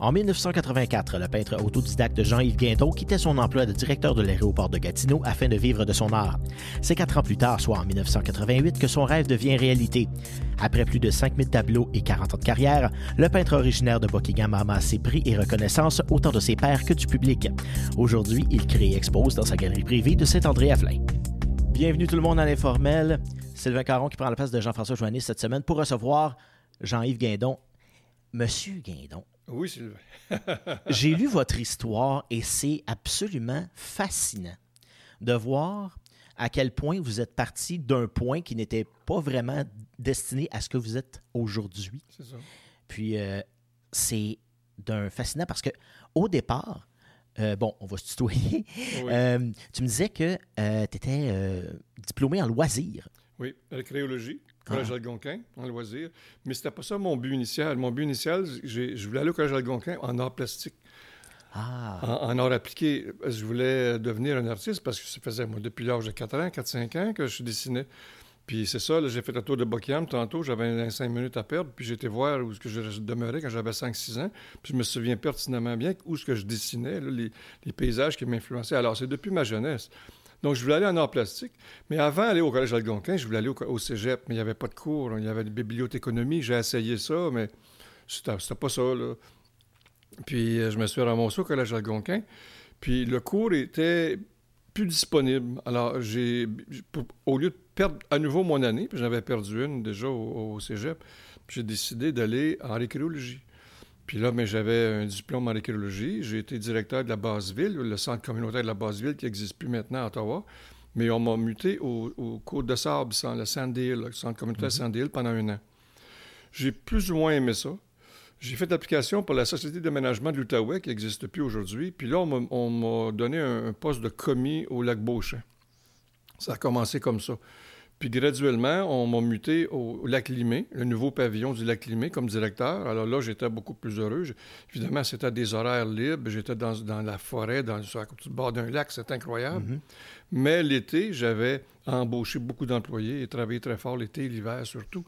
En 1984, le peintre autodidacte Jean-Yves Guindon quittait son emploi de directeur de l'aéroport de Gatineau afin de vivre de son art. C'est quatre ans plus tard, soit en 1988, que son rêve devient réalité. Après plus de 5000 tableaux et 40 ans de carrière, le peintre originaire de Buckingham a amassé prix et reconnaissance autant de ses pairs que du public. Aujourd'hui, il crée et expose dans sa galerie privée de Saint-André-à-Flin. Bienvenue tout le monde à l'informel. Sylvain Caron qui prend la place de Jean-François Joannis cette semaine pour recevoir Jean-Yves Guindon. Monsieur Guindon, oui, Sylvain. J'ai lu votre histoire et c'est absolument fascinant de voir à quel point vous êtes parti d'un point qui n'était pas vraiment destiné à ce que vous êtes aujourd'hui. C'est ça. Puis euh, c'est d'un fascinant parce que au départ, euh, bon, on va se tutoyer. Euh, tu me disais que tu étais diplômé en loisirs. Oui, récréologie. Collège ah. Algonquin, en loisir. Mais c'était pas ça mon but initial. Mon but initial, je voulais aller au Collège Algonquin en art plastique. Ah. En, art appliqué. Je voulais devenir un artiste parce que ça faisait, moi, depuis l'âge de 4 ans, 4-5 ans que je dessinais. Puis c'est ça, j'ai fait le tour de Buckingham tantôt, j'avais 5 minutes à perdre, puis j'étais voir où ce que je demeurais quand j'avais 5-6 ans. Puis je me souviens pertinemment bien où ce que je dessinais, les, les, paysages qui m'influençaient. Alors c'est depuis ma jeunesse. Donc, je voulais aller en art plastique. Mais avant d'aller au Collège Algonquin, je voulais aller au, cégep, mais il n'y avait pas de cours. Il y avait une bibliothéconomie. J'ai essayé ça, mais c'était pas ça, là. Puis, euh, je me suis ramassé au Collège Algonquin. Puis, le cours était plus disponible. Alors, j'ai, au lieu de perdre à nouveau mon année, puis j'avais perdu une déjà au, au cégep, j'ai décidé d'aller en archéologie. Puis là, mais j'avais un diplôme en archéologie. J'ai été directeur de la Basse-Ville, le centre communautaire de la Basse-Ville qui n'existe plus maintenant à Ottawa. Mais on m'a muté au, au Côte de Sable, le Sandhill, le centre communautaire mm Sandhill, pendant un an. J'ai plus ou moins aimé ça. J'ai fait l'application pour la Société d'aménagement de l'Outaouais, qui n'existe plus aujourd'hui. Puis là, on m'a donné un, poste de commis au lac Beauchamp. Ça a commencé comme ça. Puis graduellement, on m'a muté au lac Limé, le nouveau pavillon du lac Limé, comme directeur. Alors là, j'étais beaucoup plus heureux. évidemment, c'était des horaires libres. J'étais dans, la forêt, dans, sur le bord d'un lac. C'était incroyable. Mm-hmm. Mais l'été, j'avais embauché beaucoup d'employés et travaillé très fort l'été et l'hiver surtout.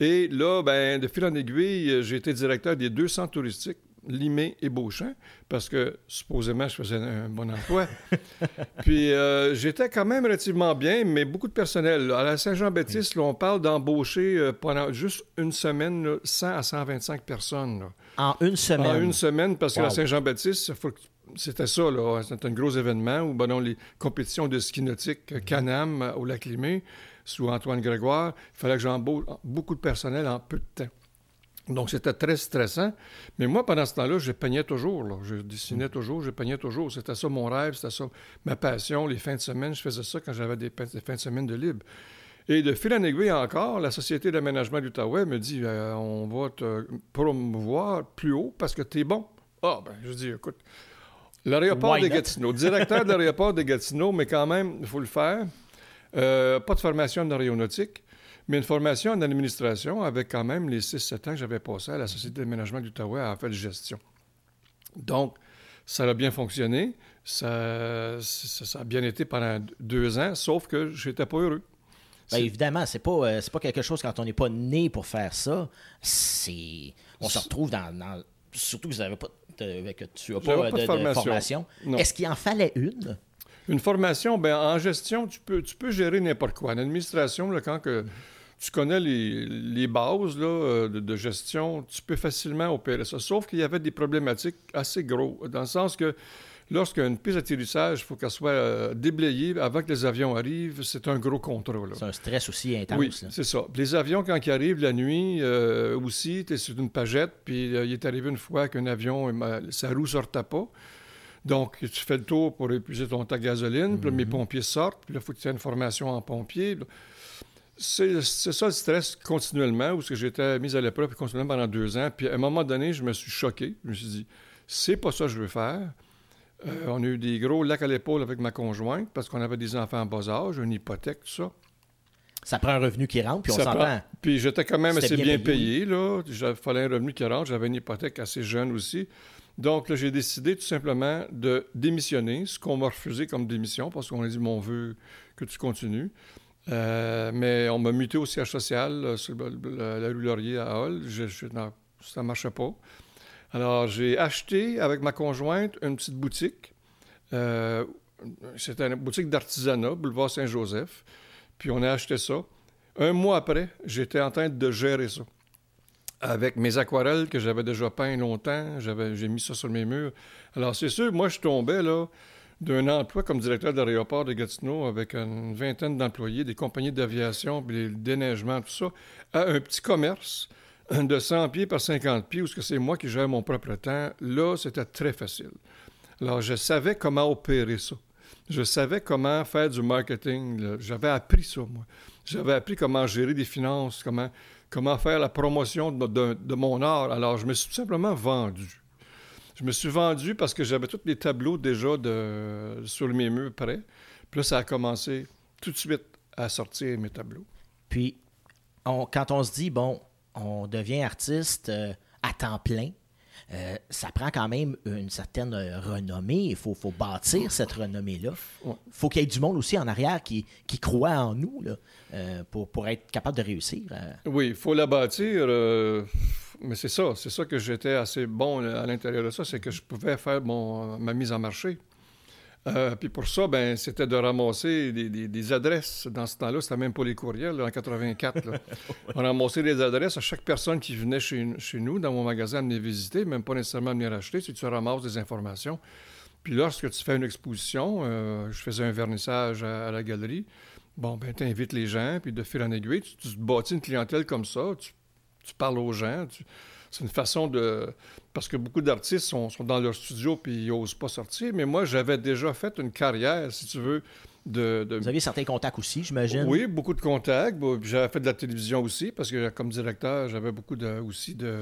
Et là, ben, de fil en aiguille, j'ai été directeur des deux centres touristiques Limé et Beauchamp, parce que supposément, je faisais un bon emploi. Puis euh, j'étais quand même relativement bien, mais beaucoup de personnel. À la Saint-Jean-Baptiste, on parle d'embaucher euh, pendant juste une semaine 100 à 125 personnes. En une semaine? En une semaine, parce que la Saint-Jean-Baptiste, c'était ça, là. C'était un gros événement où, ben les compétitions de ski nautique euh, Canam au lac Limé, sous Antoine Grégoire, il fallait que j'embauche beaucoup de personnel en peu de temps. Donc, c'était très stressant. Mais moi, pendant ce temps-là, je peignais toujours. Je dessinais toujours, je peignais toujours. C'était ça mon rêve, c'était ça ma passion. Les fins de semaine, je faisais ça quand j'avais des, fins de semaine de libre. Et de fil en aiguille encore, la Société d'aménagement du d'Outaouais me dit euh, on va te promouvoir plus haut parce que tu es bon. Ah, ben, je dis écoute, l'aéroport de Gatineau, directeur de l'aéroport de Gatineau, mais quand même, il faut le faire. Euh, pas de formation en aéronautique mais une formation en administration avec quand même les 6-7 ans que j'avais passé à la Société d'aménagement d'Outaouais à faire de gestion. Donc, ça a bien fonctionné. Ça, ça, a bien été pendant deux ans, sauf que je n'étais pas heureux. Bien, évidemment, c'est pas, euh, pas quelque chose quand on n'est pas né pour faire ça. C'est, on se retrouve dans, surtout que vous n'avez pas, que tu n'as pas, de, formation. Est-ce qu'il en fallait une? Une formation, ben en gestion, tu peux, tu peux gérer n'importe quoi. En administration, là, quand que tu connais les, bases euh, de, gestion, tu peux facilement opérer ça. Sauf qu'il y avait des problématiques assez gros, dans le sens que lorsqu'une piste d'atterrissage, il faut qu'elle soit euh, déblayée avant que les avions arrivent, c'est un gros contrôle. C'est un stress aussi intense. Oui, c'est ça. Les avions, quand ils arrivent la nuit, euh, aussi, tu es sur une pagette, puis il est arrivé une fois qu'un avion, sa roue ne sortait pas. Donc, tu fais le tour pour épuiser ton ta gasoline, puis mes mhm. pompiers sortent, puis là, il faut que tu aies une formation en pompier c'est ça le stress continuellement, où j'étais mis à l'épreuve continuellement pendant deux ans. Puis à un moment donné, je me suis choqué. Je me suis dit, c'est pas ça que je veux faire. Euh, on a eu des gros lacs à l'épaule avec ma conjointe parce qu'on avait des enfants en bas âge, une hypothèque, tout ça. Ça prend un revenu qui rentre, puis on s'entend. Puis j'étais quand même assez bien, payé, là. Il fallait un revenu qui rentre. J'avais une hypothèque assez jeune aussi. Donc, là, j'ai décidé tout simplement de démissionner, ce qu'on m'a refusé comme démission parce qu'on a dit, mon vœu, que tu continues. Euh, mais on m'a muté au siège social sur la rue Laurier à Hall. ça ne marchait pas. Alors, j'ai acheté avec ma conjointe une petite boutique. Euh, C'était une boutique d'artisanat, boulevard Saint-Joseph. Puis on a acheté ça. Un mois après, j'étais en train de gérer ça. Avec mes aquarelles que j'avais déjà peint longtemps, j'ai mis ça sur mes murs. Alors, c'est sûr, moi, je tombais là d'un emploi comme directeur d'aéroport de Gatineau avec une vingtaine d'employés, des compagnies d'aviation, puis le déneigement, tout ça, à un petit commerce de 100 pieds par 50 pieds où c'est moi qui gère mon propre temps. Là, c'était très facile. Alors, je savais comment opérer ça. Je savais comment faire du marketing. J'avais appris ça, moi. J'avais appris comment gérer des finances, comment, comment faire la promotion de, de- de mon art. Alors, je me suis tout simplement vendu. Je me suis vendu parce que j'avais tous les tableaux déjà de, sur mes murs prêts. Puis là, ça a commencé tout de suite à sortir mes tableaux. Puis, on- quand on se dit, bon, on devient artiste euh, à temps plein, euh, ça prend quand même une certaine euh, renommée. Il faut, faut bâtir cette renommée-là. Il faut qu'il y ait du monde aussi en arrière qui, qui croit en nous là, euh, pour, pour être capable de réussir. Oui, il faut la bâtir. euh, mais c'est ça, c'est ça que j'étais assez bon là, à l'intérieur de ça, c'est que je pouvais faire mon, ma mise en marché. Euh, puis pour ça, ben, c'était de ramasser des, des- des adresses. Dans ce temps-là, c'était même pas les courriels, là, en 84. là. On ramassait des adresses à chaque personne qui venait chez, chez nous, dans mon magasin, à venir visiter, même pas nécessairement à venir acheter, si tu ramasses des informations. Puis lorsque tu fais une exposition, euh, je faisais un vernissage à, à la galerie, bon, ben, tu invites les gens, puis de fil en aiguille, tu, tu te bâtis une clientèle comme ça, tu, tu parles aux gens, tu- c'est une façon de... Parce que beaucoup d'artistes sont, sont dans leur studio, puis ils n'osent pas sortir, mais moi, j'avais déjà fait une carrière, si tu veux, de... de- Vous aviez certains contacts aussi, j'imagine? oui, beaucoup de contacts. J'avais fait de la télévision aussi, parce que comme directeur, j'avais beaucoup de, aussi de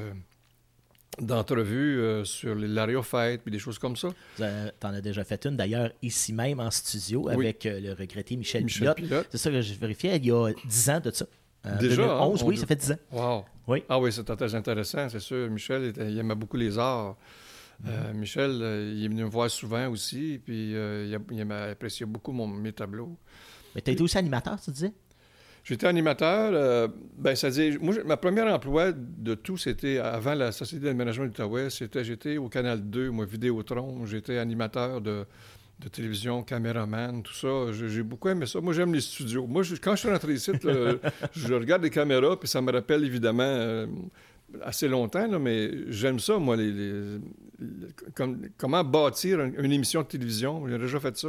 d'entrevues euh, sur les Lariofêtes, puis des choses comme ça. Tu en as déjà fait une, d'ailleurs, ici même en studio, avec euh, le regretté Michel, Michel Pilote. Pilote. C'est ça que je vérifiais, il y a 10 ans de ça. En Déjà, 2011, hein, oui, ça fait 10 ans. Wow. Oui. Ah oui, c'était très intéressant, c'est sûr. Michel, était- il aimait beaucoup les arts. Euh, Mhm. Michel, euh, il est venu me voir souvent aussi, puis euh, il, a- il aimait- appréciait beaucoup mon, mes tableaux. Mais tu as été aussi animateur, tu disais? J'étais animateur, euh, ben, c'est-à-dire, moi, ma première emploi de tout, c'était avant la Société d'aménagement d'Outaouais, c'était, j'étais au Canal 2, moi, Vidéotron, j'étais animateur de, de télévision, caméraman, tout ça. J'ai, beaucoup aimé ça. Moi, j'aime les studios. Moi, je- quand je suis rentré ici, là, je regarde les caméras, puis ça me rappelle évidemment euh, assez longtemps, là, mais j'aime ça, moi, les, les- les- comme- comment bâtir un- une émission de télévision. J'ai déjà fait ça.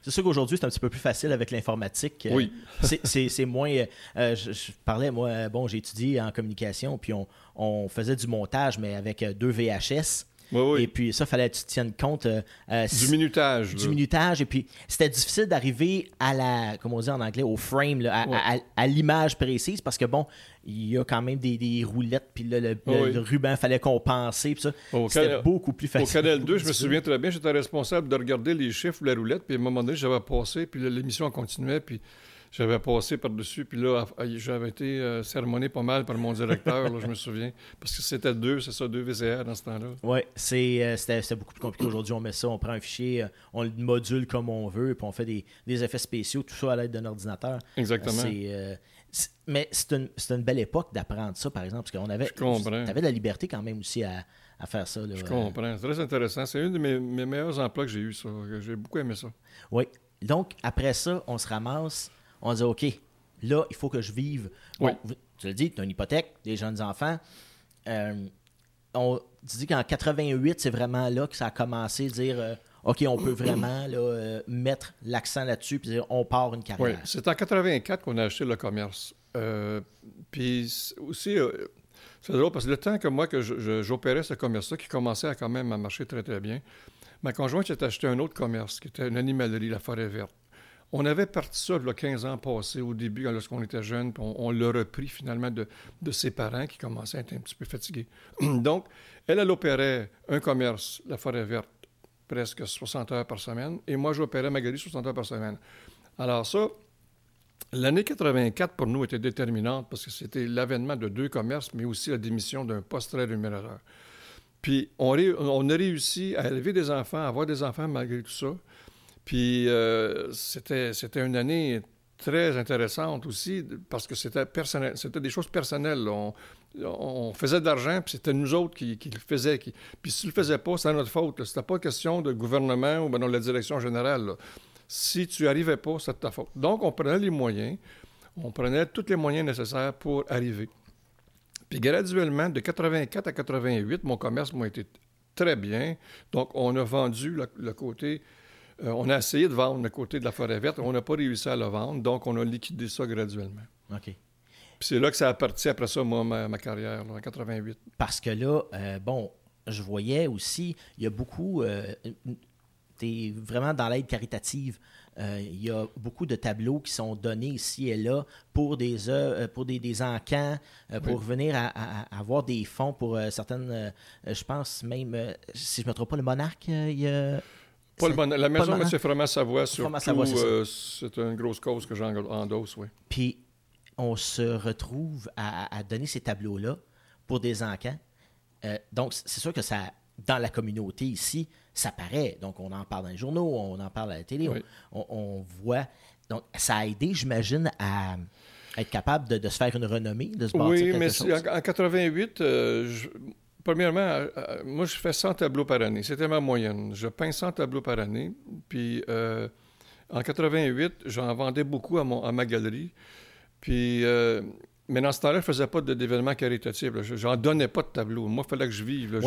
C'est sûr qu'aujourd'hui, c'est un petit peu plus facile avec l'informatique. Euh, Oui. c'est- moins. euh, je, je parlais, moi, bon, j'ai étudié en communication, puis on, on faisait du montage, mais avec deux VHS. Oui, oui. Et puis ça, fallait que tu tiennes compte euh, euh, du minutage. du là. minutage. Et puis c'était difficile d'arriver à la, comment on dit en anglais, au frame, là, à, Ouais. à- à l'image précise, parce que bon, il y a quand même des, des roulettes, puis là, le, le- Oui. le ruban, fallait compenser, puis ça. Au C'était beaucoup plus Au facile. Canal 2, je me souviens très bien, j'étais responsable de regarder les chiffres, la roulette, puis à un moment donné, j'avais passé, puis l'émission continuait, puis j'avais passé par-dessus, puis là, j'avais été euh, sermonné pas mal par mon directeur, là, je me souviens, parce que c'était deux, c'est ça, deux VCR dans ce temps-là. Oui, c'était c'était beaucoup plus compliqué aujourd'hui. On met ça, on prend un fichier, euh, on le module comme on veut, puis on fait des, des effets spéciaux, tout ça à l'aide d'un ordinateur. Exactement. Euh, mais c'est une, une belle époque d'apprendre ça, par exemple, parce qu'on avait. Avais de la liberté quand même aussi à, à faire ça. Là, Je Euh, comprends, c'est très intéressant. C'est un de mes, mes meilleurs emplois que j'ai eu, ça. J'ai beaucoup aimé ça. Oui. Donc, après ça, on se ramasse, on dit OK, là, il faut que je vive. Bon, Oui. tu le dis, tu as une hypothèque, des jeunes enfants. Euh, on, tu dis qu'en 88, c'est vraiment là que ça a commencé à dire euh, OK, on peut vraiment là, euh, mettre l'accent là-dessus puis dire on part une Oui, carrière. c'est en 84 qu'on a acheté le commerce. Puis aussi, c'est drôle parce que le temps que moi, que j'opérais ce commerce-là, qui commençait à quand même à marcher très, très bien, ma conjointe s'est acheté un autre commerce, qui était une animalerie, la Forêt Verte. On avait parti ça, a 15 ans passés, au début, lorsqu'on était jeune, puis on, l'a repris finalement de, ses parents qui commençaient à être un petit peu fatigués. Donc, elle, elle opérait un commerce, la Forêt Verte, presque 60 heures par semaine, et moi, j'opérais ma galerie 60 heures par semaine. Alors ça, L'année 84 pour nous était déterminante parce que c'était l'avènement de deux commerces, mais aussi la démission d'un poste très rémunérateur. Puis on, on a réussi à élever des enfants, à avoir des enfants malgré tout ça. Puis euh, c'était, une année très intéressantes aussi, parce que c'était personnel, c'était des choses personnelles. On, on faisait de l'argent, puis c'était nous autres qui, le faisaient. Qui... Puis si tu le faisais pas, c'était notre faute. C'était pas question de gouvernement ou ben, dans la direction générale. Si tu arrivais pas, c'était ta faute. Donc, on prenait les moyens, on prenait tous les moyens nécessaires pour arriver. Puis graduellement, de 84 à 88, mon commerce m'a été très bien. Donc, on a vendu le, côté... Euh, on a essayé de vendre le côté de la forêt verte. On n'a pas réussi à le vendre. Donc, on a liquidé ça graduellement. OK. Puis c'est là que ça a parti après ça, moi, ma, carrière, en 88. Parce que là, euh, bon, je voyais aussi, il y a beaucoup. Euh, tu es vraiment dans l'aide caritative. Euh, il y a beaucoup de tableaux qui sont donnés ici et là pour des pour des, des encans, pour venir à, avoir des fonds pour certaines. je pense même, si je ne me trompe pas, le monarque, il y a. Pas le la maison M. Froment-Savoie, surtout, c'est une grosse cause que j'endosse, oui. Puis on se retrouve à, donner ces tableaux-là pour des encans. Euh, donc, c'est sûr que ça, dans la communauté ici, ça paraît. Donc, on en parle dans les journaux, on en parle à la télé, on, voit. Donc, ça a aidé, j'imagine, à être capable de, se faire une renommée, de se bâtir Oui, mais En, 88, euh, premièrement, euh, moi, je fais 100 tableaux par année. C'était ma moyenne. Je peins 100 tableaux par année. Puis, en 88, j'en vendais beaucoup à, mon, à ma galerie. Puis, euh, mais dans ce temps-là, je ne faisais pas d'événements caritatifs. Je n'en donnais pas de tableau. Moi, il fallait que je vive.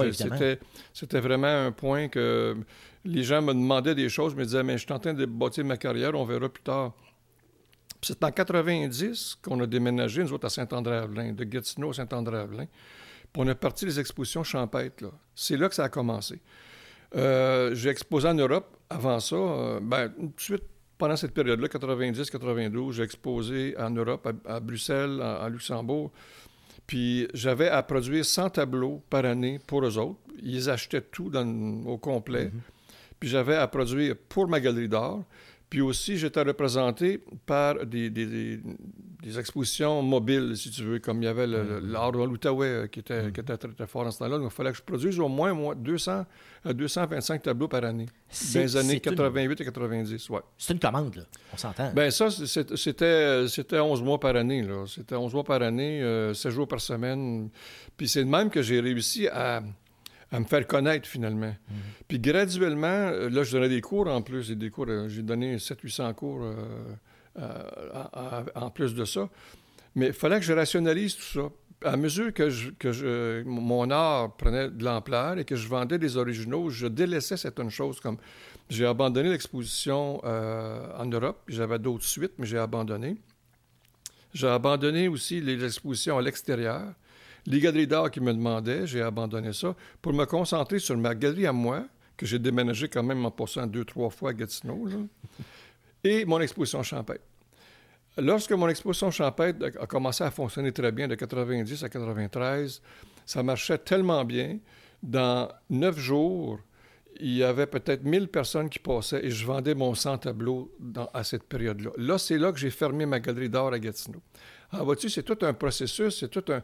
c'était, vraiment un point que les gens me demandaient des choses, me disaient, mais je suis en train de bâtir ma carrière, on verra plus tard. c'est en 90 qu'on a déménagé, nous autres, à Saint-André-Avelin, de Gatineau à Saint-André-Avelin. Puis on a parti les expositions champêtres. C'est là que ça a commencé. Euh, j'ai exposé en Europe. Avant ça, euh, ben, tout de suite, pendant cette période-là, 90-92, j'ai exposé en Europe, à, Bruxelles, à, Luxembourg. Puis j'avais à produire 100 tableaux par année pour eux autres. Ils achetaient tout au complet. Mm-hmm. Puis j'avais à produire pour ma galerie d'art. Puis aussi, j'étais représenté par des, des, expositions mobiles, si tu veux, comme il y avait l'art de l'Outaouais euh, qui, était, mm. qui était très, très fort en ce temps-là. Donc, il fallait que je produise au moins, moins 200 à 225 tableaux par année. Dans les années 88 et 90, ouais. C'est une commande, là. On s'entend. Bien, ça, c'était, c'était 11 mois par année, là. C'était 11 mois par année, euh, 16 jours par semaine. Puis c'est de même que j'ai réussi à à me faire connaître finalement. Mhm. Puis graduellement, euh, là, je donnais des cours en plus, des cours, euh, j'ai donné 700-800 cours euh, en plus de ça. Mais il fallait que je rationalise tout ça. À mesure que, je, que je, mon art prenait de l'ampleur et que je vendais des originaux, je délaissais certaines choses comme j'ai abandonné l'exposition en Europe, j'avais d'autres suites, mais j'ai abandonné. J'ai abandonné aussi les expositions à l'extérieur. Les galeries d'art qui me demandaient, j'ai abandonné ça pour me concentrer sur ma galerie à moi, que j'ai déménagé quand même en passant deux, trois fois à Gatineau, et mon exposition champêtre. Lorsque mon exposition champêtre a commencé à fonctionner très bien de 90 à 93, ça marchait tellement bien. Dans neuf jours, il y avait peut-être 1000 personnes qui passaient et je vendais mon 100 tableaux à cette période-là. Là, c'est là que j'ai fermé ma galerie d'art à Gatineau. Alors, vois-tu, c'est tout un processus, c'est tout un,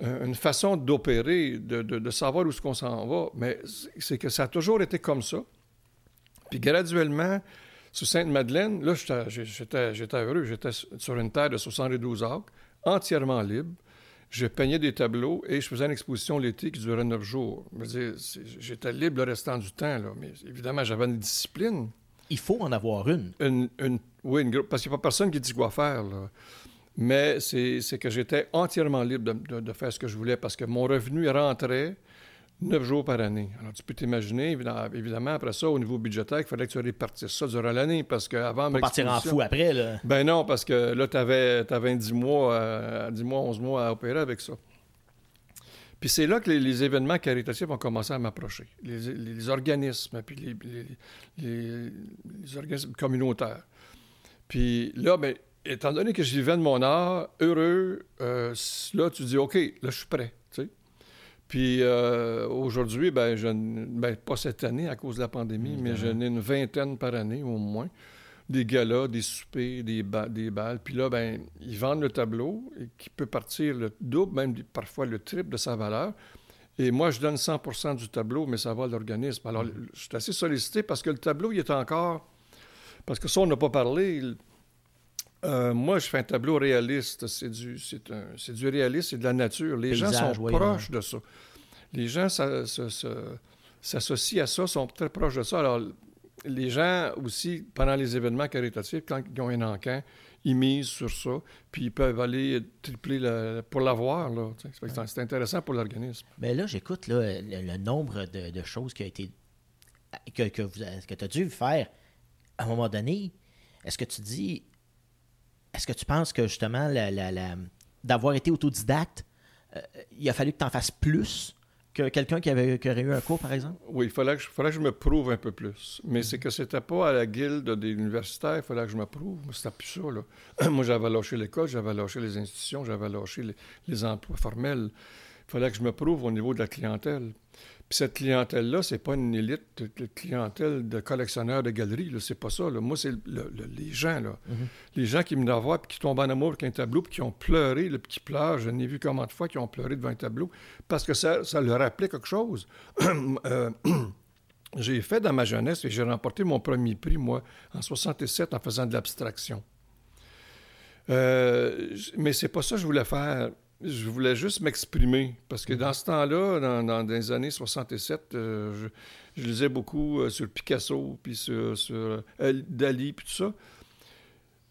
une façon d'opérer, de, savoir où ce qu'on s'en va, mais c'est que ça a toujours été comme ça. Puis graduellement, sur Sainte-Madeleine, là, j'étais heureux. J'étais sur une terre de 72 acres, entièrement libre. Je peignais des tableaux et je faisais une exposition l'été qui durait neuf jours. J'étais libre le restant du temps, là, mais évidemment, j'avais une discipline. Il faut en avoir une. oui, une, parce qu'il n'y a pas personne qui dit quoi faire. Là. Mais c'est que j'étais entièrement libre de, faire ce que je voulais parce que mon revenu rentrait neuf jours par année. Alors, tu peux t'imaginer, évidemment, après ça, au niveau budgétaire, il fallait que tu répartisses ça durant l'année parce qu'avant... Pas partir en fou après, là. Ben non, parce que là, tu avais, avais 10 mois, 10 mois, 11 mois à opérer avec ça. Puis c'est là que les, événements caritatifs ont commencé à m'approcher. Les, organismes, puis les, les, organismes communautaires. Puis là, ben, étant donné que je vivais de mon art, heureux, euh, là, tu dis, OK, là, je suis prêt. Puis euh, aujourd'hui, ben, je, ben, pas cette année à cause de la pandémie, mais j'en ai une vingtaine par année au moins. Des galas, des soupers, des, des balles. Puis là, ben, ils vendent le tableau qui peut partir le double, même parfois le triple de sa valeur. Et moi, je donne 100% du tableau, mais ça va à l'organisme. Alors, mm. je suis assez sollicité parce que le tableau, il est encore... Parce que ça, on n'a pas parlé Euh, moi, je fais un tableau réaliste. C'est du, c'est un, c'est du réaliste, c'est de la nature. Les gens sont oui, proches de ça. Les gens s'associent à ça, sont très proches de ça. Alors, les gens aussi, pendant les événements caritatifs, quand ils ont un encan, ils misent sur ça, puis ils peuvent aller tripler la- pour l'avoir. C'est intéressant pour l'organisme. Mais là, j'écoute là, le, le nombre de, de choses qui a été que, que, que tu as dû faire à un moment donné. Est-ce que tu dis est-ce que tu penses que justement d'avoir été autodidacte, euh, il a fallu que tu en fasses plus que quelqu'un qui, avait, qui aurait eu un cours, par exemple? Oui, il fallait que, je, fallait que je me prouve un peu plus. Mais c'est que c'était pas à la guilde des universitaires, il fallait que je me prouve. C'était plus ça, là. Moi, j'avais lâché l'école, j'avais lâché les institutions, j'avais lâché les, les emplois formels. Il fallait que je me prouve au niveau de la clientèle. Puis cette clientèle-là, c'est pas une élite de, clientèle de collectionneurs de galeries. C'est pas ça, là. Moi, c'est le- le- les gens, là. Les gens qui me la voient, puis qui tombent en amour avec un tableau, puis qui ont pleuré, puis qui pleurent. Je n'ai vu combien de fois qui ont pleuré devant un tableau, parce que ça, ça leur rappelait quelque chose. Euh, j'ai fait dans ma jeunesse et j'ai remporté mon premier prix, moi, en 67, en faisant de l'abstraction. Euh, mais c'est pas ça que je voulais faire. Je voulais juste m'exprimer. Parce que dans ce temps-là, dans, dans les années 67, euh, je, lisais beaucoup euh, sur Picasso, puis sur, sur euh, Dali, puis tout ça.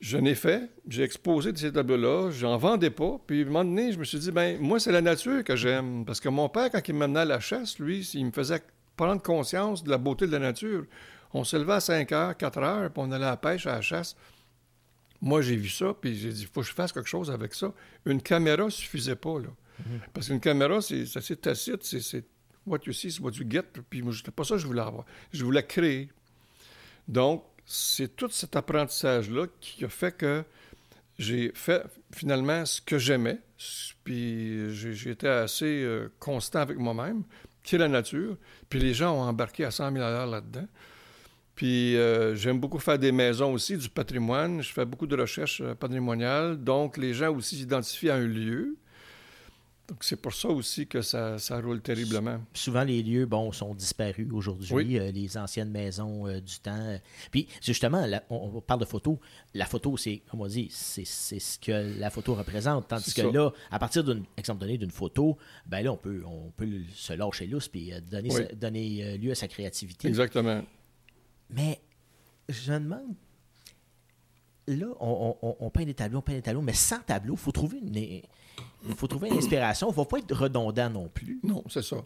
Je n'ai fait, j'ai exposé de ces tableaux-là, j'en vendais pas. Puis à un moment donné, je me suis dit, ben moi, c'est la nature que j'aime. Parce que mon père, quand il m'amenait à la chasse, lui, il me faisait prendre conscience de la beauté de la nature. On se levait à 5 heures, 4 heures, puis on allait à la pêche, à la chasse. Moi, j'ai vu ça, puis j'ai dit, il faut que je fasse quelque chose avec ça. Une caméra suffisait pas, là. Parce qu'une caméra, c'est assez tacite, c'est- what you see, c'est what you get. Puis moi, c'était pas ça que je voulais avoir. Je voulais créer. Donc, c'est tout cet apprentissage-là qui a fait que j'ai fait finalement ce que j'aimais, puis été assez euh, constant avec moi-même, qui est la nature. Puis les gens ont embarqué à 100 000 à là-dedans. Puis euh, j'aime beaucoup faire des maisons aussi, du patrimoine. Je fais beaucoup de recherches euh, patrimoniales. Donc les gens aussi s'identifient à un lieu. Donc c'est pour ça aussi que ça, ça roule terriblement. Souvent, les lieux, bon, sont disparus aujourd'hui, Oui. euh, les anciennes maisons euh, du temps. Puis, justement, la- on, on parle de photo. La photo, c'est, comme on dit, c'est, c'est ce que la photo représente. Tandis que ça. là, à partir d'un exemple donné d'une photo, ben là, on peut, on peut se lâcher lousse puis donner, Oui. donner lieu à sa créativité. Exactement. Mais je me demande, là, on, peint des tableaux, on peint des tableaux, mais sans tableau, il faut trouver une, faut trouver une inspiration. Il ne faut pas être redondant non plus. Non, c'est ça.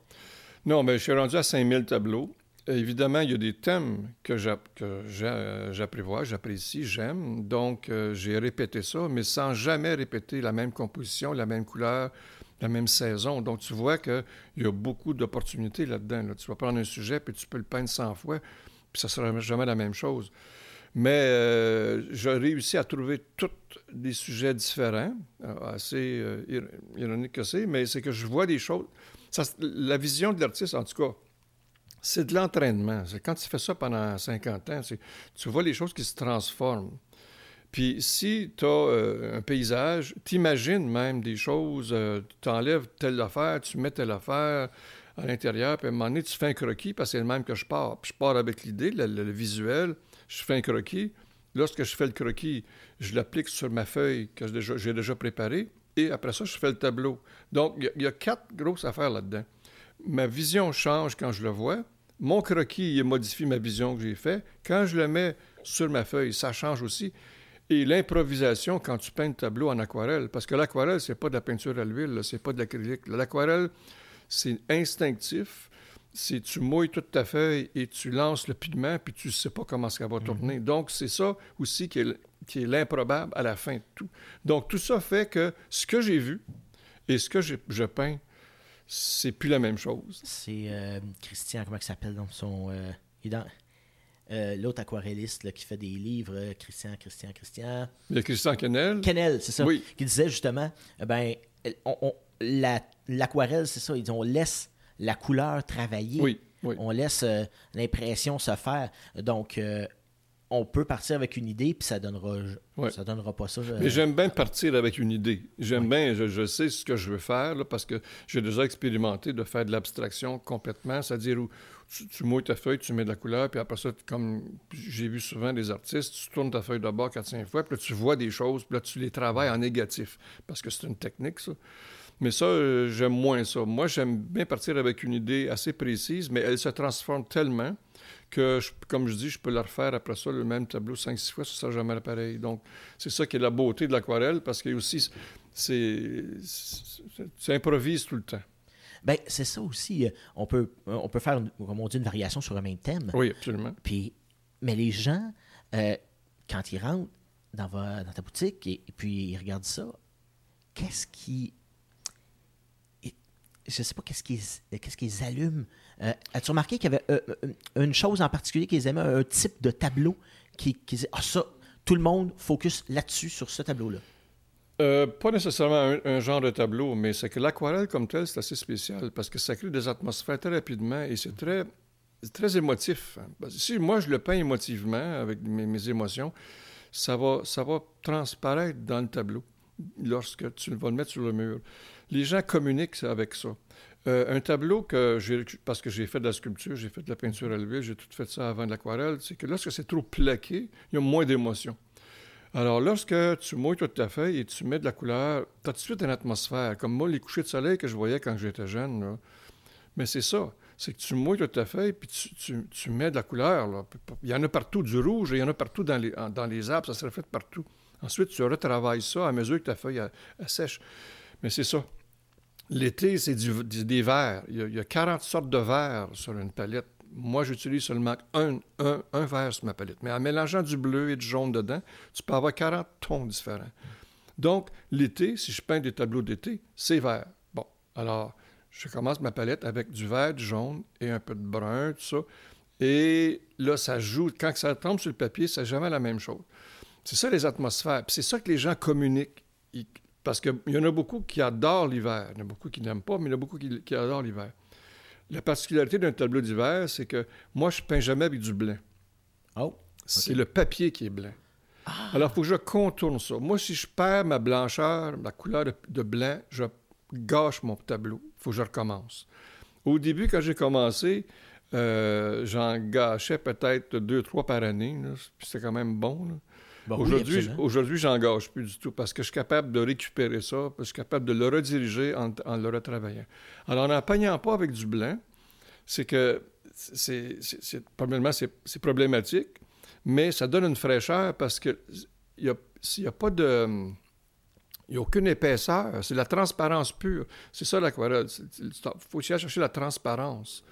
Non, mais je suis rendu à 5000 tableaux. Évidemment, il y a des thèmes que j'a- que j'a- j'apprivoise, j'apprécie, j'aime. Donc, euh, j'ai répété ça, mais sans jamais répéter la même composition, la même couleur, la même saison. Donc, tu vois qu'il y a beaucoup d'opportunités là-dedans. là. Tu vas prendre un sujet, puis tu peux le peindre 100 fois, ça ne sera jamais la même chose. Mais euh, j'ai réussi à trouver tous des sujets différents, euh, assez euh, ir- ironique que c'est, mais c'est que je vois des choses. La vision de l'artiste, en tout cas, c'est de l'entraînement. Quand tu fais ça pendant 50 ans, tu vois les choses qui se transforment. Puis si tu as un paysage, t'imagines même des choses, tu enlèves telle affaire, tu mets telle affaire à l'intérieur, puis à un moment donné, tu fais un croquis, parce que c'est le même que je pars. Puis je pars avec l'idée, le, visuel, je fais un croquis. Lorsque je fais le croquis, je l'applique sur ma feuille que j'ai déjà, préparée, et après ça, je fais le tableau. Donc, il y a- quatre grosses affaires là-dedans. Ma vision change quand je le vois. Mon croquis, il modifie ma vision que j'ai faite. Quand je le mets sur ma feuille, ça change aussi. Et l'improvisation quand tu peins le tableau en aquarelle, parce que l'aquarelle, c'est pas de la peinture à l'huile, c'est pas de l'acrylique. L'aquarelle, c'est instinctif. C'est tu mouilles toute ta feuille et tu lances le pigment, puis tu sais pas comment ça va tourner. Donc, c'est ça aussi qui est, qui est l'improbable à la fin de tout. Donc, tout ça fait que ce que j'ai vu et ce que je peins, c'est plus la même chose. C'est euh, Christian, comment il s'appelle dans son. euh, il est dans- euh, L'autre aquarelliste là, qui fait des livres, euh, Christian, Christian, Christian. A Christian Kennel. Kennel, c'est ça. Oui. Qui disait justement, eh ben, on- on- la- l'aquarelle, c'est ça. On laisse la couleur travailler. Oui, oui. On laisse euh, l'impression se faire. Donc, euh, on peut partir avec une idée, puis ça donnera, ça donnera pas ça. Mais j'aime bien partir avec une idée. J'aime bien, je, sais ce que je veux faire, parce que j'ai déjà expérimenté de faire de l'abstraction complètement, c'est-à-dire où tu, mouilles ta feuille, tu mets de la couleur, puis après ça, comme j'ai vu souvent des artistes, tu tournes ta feuille de bord 4-5 fois, puis là, tu vois des choses, puis là, tu les travailles en négatif, parce que c'est une technique, ça. Mais ça, euh, j'aime moins ça. Moi, j'aime bien partir avec une idée assez précise, mais elle se transforme tellement que, comme je dis, je peux la refaire après ça, le même tableau 5-6 fois, ça sera jamais pareil. Donc, c'est ça qui est la beauté de l'aquarelle, parce que aussi, c'est, tu improvises tout le temps. Bien, c'est ça aussi. Euh, on peut, on peut faire, comme on dit, une variation sur un même thème. Oui, absolument. Puis, mais les gens, euh, quand ils rentrent dans, dans ta boutique et, puis ils regardent ça, qu'est-ce qui je sais pas qu'est-ce qu'ils qu'est-ce qu'ils allument. Euh, as-tu remarqué qu'il y avait euh, euh, une chose en particulier qu'ils aimaient, un type de tableau qui, Ah, ça, tout le monde focus là-dessus, sur ce tableau-là? pas nécessairement un, genre de tableau, mais c'est que l'aquarelle comme tel, c'est assez spécial parce que ça crée des atmosphères très rapidement et c'est très, très émotif. Si moi, je le peins émotivement avec mes, mes, émotions, ça va, ça va transparaître dans le tableau lorsque tu vas le mettre sur le mur les gens communiquent avec ça. Euh, un tableau que j'ai, parce que j'ai fait de la sculpture, j'ai fait de la peinture à l'huile, j'ai tout fait ça avant de l'aquarelle, c'est que lorsque c'est trop plaqué, il y a moins d'émotion. Alors, lorsque tu mouilles toute ta feuille et tu mets de la couleur, tu as tout de suite une atmosphère. Comme moi, les couchers de soleil que je voyais quand j'étais jeune, mais c'est ça. C'est que tu mouilles toute ta feuille puis tu, mets de la couleur. Il y en a partout du rouge, il y en a partout dans les, dans les arbres, ça se reflète partout. Ensuite, tu retravailles ça à mesure que ta feuille sèche. Mais c'est ça. L'été, c'est des verres. Il y, a, 40 sortes de verres sur une palette. Moi, j'utilise seulement un, un, verre sur ma palette. Mais en mélangeant du bleu et du jaune dedans, tu peux avoir 40 tons différents. Donc, l'été, si je peins des tableaux d'été, c'est vert. Bon, alors, je commence ma palette avec du vert, du jaune et un peu de brun, tout ça. Et là, ça joue. Quand ça tombe sur le papier, c'est jamais la même chose. C'est ça les atmosphères. c'est ça que les gens communiquent. Parce qu'il y en a beaucoup qui adorent l'hiver. Il y en a beaucoup qui n'aiment pas, mais il y en a beaucoup qui, adorent l'hiver. La particularité d'un tableau d'hiver, c'est que moi, je ne peins jamais avec du blanc. Oh. C'est le papier qui est blanc. Ah. Alors, il faut que je contourne ça. Moi, si je perds ma blancheur, ma couleur de, blanc, je gâche mon tableau. Il faut que je recommence. Au début, quand j'ai commencé, euh, j'en gâchais peut-être deux, trois par année. C'était quand même bon aujourd'hui, aujourd'hui, j'en gâche plus du tout parce que je suis capable de récupérer ça, parce que je suis capable de le rediriger en, le retravaillant. Alors, en n'en pas avec du blanc, c'est que c'est, probablement c'est, problématique, mais ça donne une fraîcheur parce que il n'y a, pas de. Il n'y a aucune épaisseur, c'est la transparence pure. C'est ça l'aquarelle. Il faut chercher la transparence.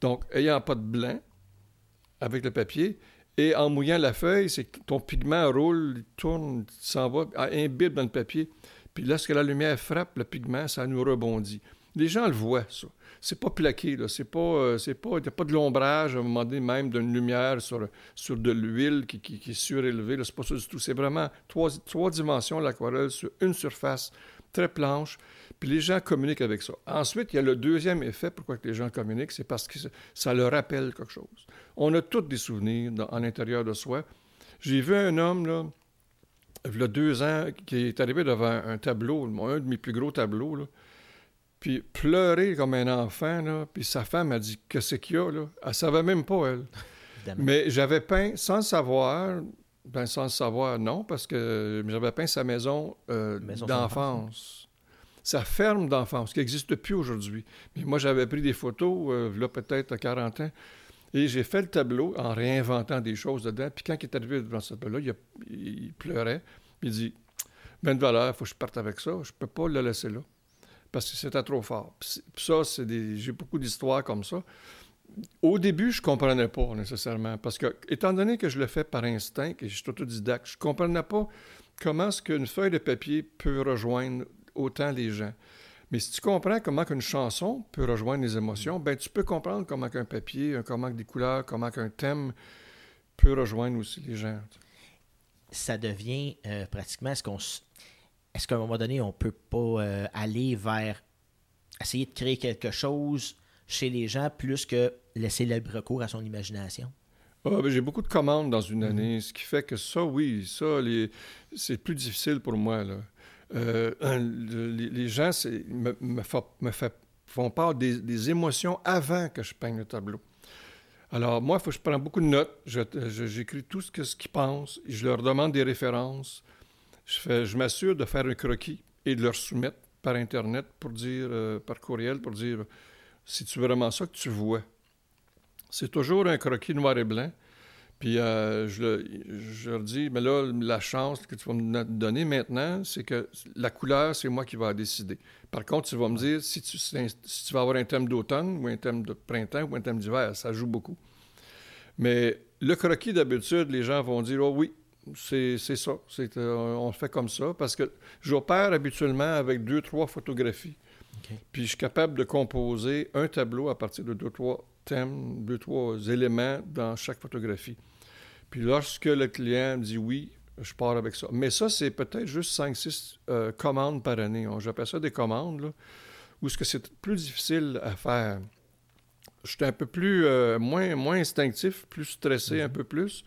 Donc, ayant pas de blanc avec le papier, et en mouillant la feuille, c'est que ton pigment roule, il tourne, s'en va, imbibe dans le papier. Puis lorsque la lumière frappe le pigment, ça nous rebondit. Les gens le voient, ça. C'est pas plaqué, là. C'est pas, euh, c'est pas, a pas de l'ombrage à un moment donné, même d'une lumière sur, sur de l'huile qui, qui, est surélevée. C'est pas ça du tout. C'est vraiment trois, trois dimensions, l'aquarelle, sur une surface très planche. Puis les gens communiquent avec ça. Ensuite, il y a le deuxième effet pourquoi les gens communiquent, c'est parce que ça leur rappelle quelque chose. On a tous des souvenirs dans, à l'intérieur de soi. J'ai vu un homme, là, il y a deux ans, qui est arrivé devant un tableau, un de mes plus gros tableaux, là, puis pleurer comme un enfant, là, puis sa femme a dit que c'est qu'il y a, là? Elle savait même pas, elle. Mais j'avais peint sans savoir, ben sans le savoir, non, parce que j'avais peint sa maison, euh, d'enfance sa ferme d'enfance, qui n'existe plus aujourd'hui. Mais moi, j'avais pris des photos, euh, là, peut-être à 40 ans, et j'ai fait le tableau en réinventant des choses dedans. Puis quand il est arrivé devant ce tableau-là, il, pleurait. Il dit Ben de valeur, il faut que je parte avec ça. Je ne peux pas le laisser là. Parce que c'était trop fort. Puis ça, c'est des. J'ai beaucoup d'histoires comme ça. Au début, je ne comprenais pas nécessairement. Parce que, étant donné que je le fais par instinct et je suis autodidacte, je ne comprenais pas comment est-ce qu'une feuille de papier peut rejoindre autant les gens. Mais si tu comprends comment une chanson peut rejoindre les émotions, ben tu peux comprendre comment un papier, comment des couleurs, comment un thème peut rejoindre aussi les gens. Ça devient euh, pratiquement, est-ce qu'on est-ce qu'à un moment donné, on ne peut pas euh, aller vers essayer de créer quelque chose chez les gens plus que laisser libre recours à son imagination? Ah, ben, j'ai beaucoup de commandes dans une année, ce qui fait que ça, oui, ça, c'est plus difficile pour moi. Là. Euh, les, gens me, font part des, émotions avant que je peigne le tableau. Alors, moi, je prends beaucoup de notes. J'écris tout ce qu'ils pensent. Je leur demande des références. Je, je m'assure de faire un croquis et de leur soumettre par Internet pour dire, euh, par courriel, pour dire si tu veux vraiment ça que tu vois. C'est toujours un croquis noir et blanc. Puis euh, je, leur dis, mais là, la chance que tu vas me donner maintenant, c'est que la couleur, c'est moi qui vais décider. Par contre, tu vas me dire si tu, si tu vas avoir un thème d'automne ou un thème de printemps ou un thème d'hiver, ça joue beaucoup. Mais le croquis, d'habitude, les gens vont dire, oh oui, c'est ça. Euh, on fait comme ça parce que j'opère habituellement avec deux, trois photographies. Puis je suis capable de composer un tableau à partir de deux, trois thèmes, deux, trois éléments dans chaque photographie. Puis lorsque le client me dit oui, je pars avec ça. Mais ça, c'est peut-être juste 5-6 euh, commandes par année. J'appelle ça des commandes, là, où ce que c'est plus difficile à faire. Je suis un peu plus, euh, moins, moins instinctif, plus stressé un mhm. peu plus.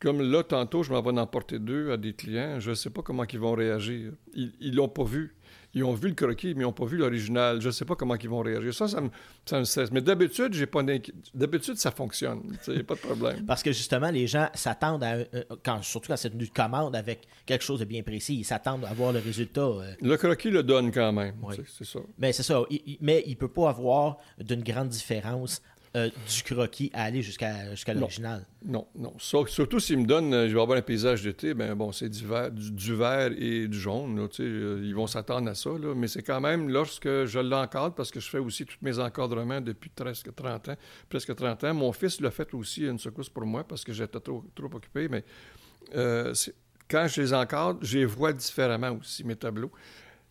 Comme là, tantôt, je m'en vais en porter deux à des clients. Je ne sais pas comment ils vont réagir. Ils ne l'ont pas vu ils ont vu le croquis, mais ils n'ont pas vu l'original. Je ne sais pas comment ils vont réagir. Ça, ça me, stresse. Mais d'habitude, j'ai pas D'habitude, ça fonctionne. Il n'y a pas de problème. Parce que justement, les gens s'attendent à. Quand, surtout quand c'est une commande avec quelque chose de bien précis, ils s'attendent à voir le résultat. Euh. Le croquis le donne quand même. C'est ça. Mais c'est ça. mais il ne peut pas avoir d'une grande différence euh, du croquis à aller jusqu'à jusqu'à l'original? Non, non. surtout s'ils me donnent, euh, je vais avoir un paysage d'été, ben bon, c'est du vert, du, vert et du jaune. Là, euh, ils vont s'attendre à ça. Là, mais c'est quand même lorsque je l'encadre, parce que je fais aussi tous mes encadrements depuis presque 30 ans, presque 30 ans. Mon fils l'a fait aussi une secousse pour moi parce que j'étais trop, trop occupé. Mais quand je les encadre, je les vois différemment aussi, mes tableaux.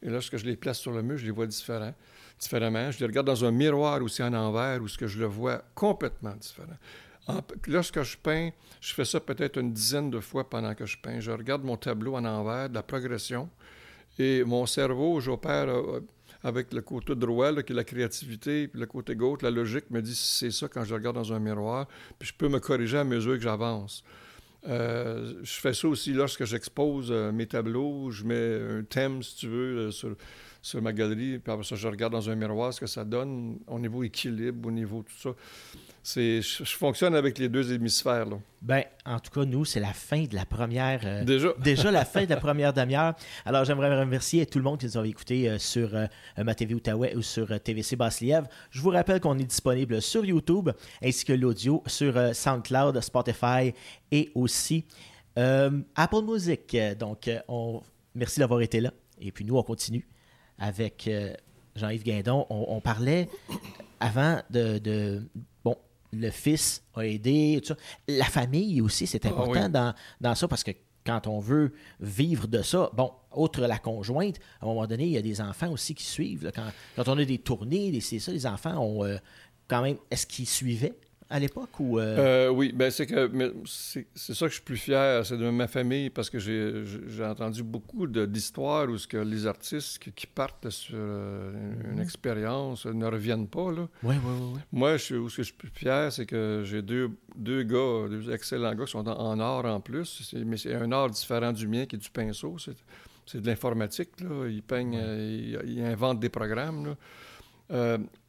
Et lorsque je les place sur le mur, je les vois différents différemment. Je les regarde dans un miroir aussi en envers où ce que je le vois complètement différent. lorsque je peins, je fais ça peut-être une dizaine de fois pendant que je peins. Je regarde mon tableau en envers, de la progression, et mon cerveau, j'opère euh, avec le côté droit, qui est la créativité, puis le côté gauche, la logique, me dit si c'est ça quand je regarde dans un miroir, puis je peux me corriger à mesure que j'avance. Euh, je fais ça aussi lorsque j'expose euh, mes tableaux. Je mets un thème, si tu veux, sur, sur ma galerie, puis après ça, je regarde dans un miroir ce que ça donne au niveau équilibre, au niveau tout ça. C'est, je, fonctionne avec les deux hémisphères. Là. Ben, en tout cas, nous, c'est la fin de la première. Euh, déjà? déjà la fin de la première demi-heure. Alors, j'aimerais remercier tout le monde qui nous a écouté euh, sur euh, ma TV Outaouais ou sur TVC Basse-Lièvre. Je vous rappelle qu'on est disponible sur YouTube ainsi que l'audio sur SoundCloud, Spotify et aussi Apple Music. Donc, on... merci d'avoir été là. Et puis, nous, on continue avec euh, Jean-Yves Guindon, on, parlait avant de, Bon, le fils a aidé, tout ça. La famille aussi, c'est ah important dans, dans ça parce que quand on veut vivre de ça, bon, outre la conjointe, à un moment donné, il y a des enfants aussi qui suivent. Quand, quand, on a des tournées, c'est ça, les enfants ont euh, quand même. Est-ce qu'ils suivaient? À l'époque ou euh? Euh, Oui, ben c'est que c'est ça que je suis plus fier, c'est de ma famille parce que j'ai entendu beaucoup d'histoires où ce que les artistes qui, partent sur euh, une, mm-hmm. expérience ne reviennent pas là. Oui, oui, oui. Moi, je, où ce que je suis plus fier, c'est que j'ai deux, deux gars, deux excellents gars qui sont en, or en plus, mais c'est un art différent du mien qui est du pinceau. C'est de l'informatique là. Ils peignent, ils, inventent des programmes là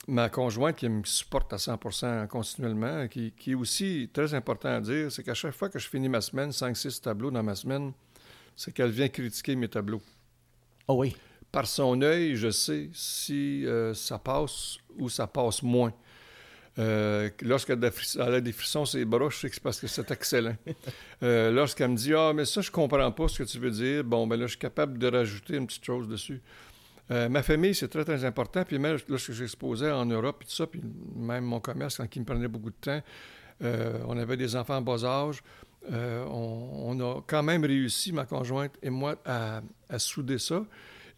ma conjointe qui me supporte à 100% continuellement, qui, qui, est aussi très important à dire, c'est qu'à chaque fois que je finis ma semaine, 5-6 tableaux dans ma semaine, c'est qu'elle vient critiquer mes tableaux. Oh oui. Par son œil, je sais si euh, ça passe ou ça passe moins. Euh, lorsqu'elle a des frissons sur les bras, je sais que c'est parce que c'est excellent. Euh, lorsqu'elle me dit Ah, mais ça, je comprends pas ce que tu veux dire, bon, ben là, je suis capable de rajouter une petite chose dessus. Euh, ma famille, c'est très, très important. Puis même lorsque j'exposais en Europe, et tout ça, puis même mon commerce, quand il me prenait beaucoup de temps, euh, on avait des enfants en bas âge. Euh, on, a quand même réussi, ma conjointe et moi, à, souder ça.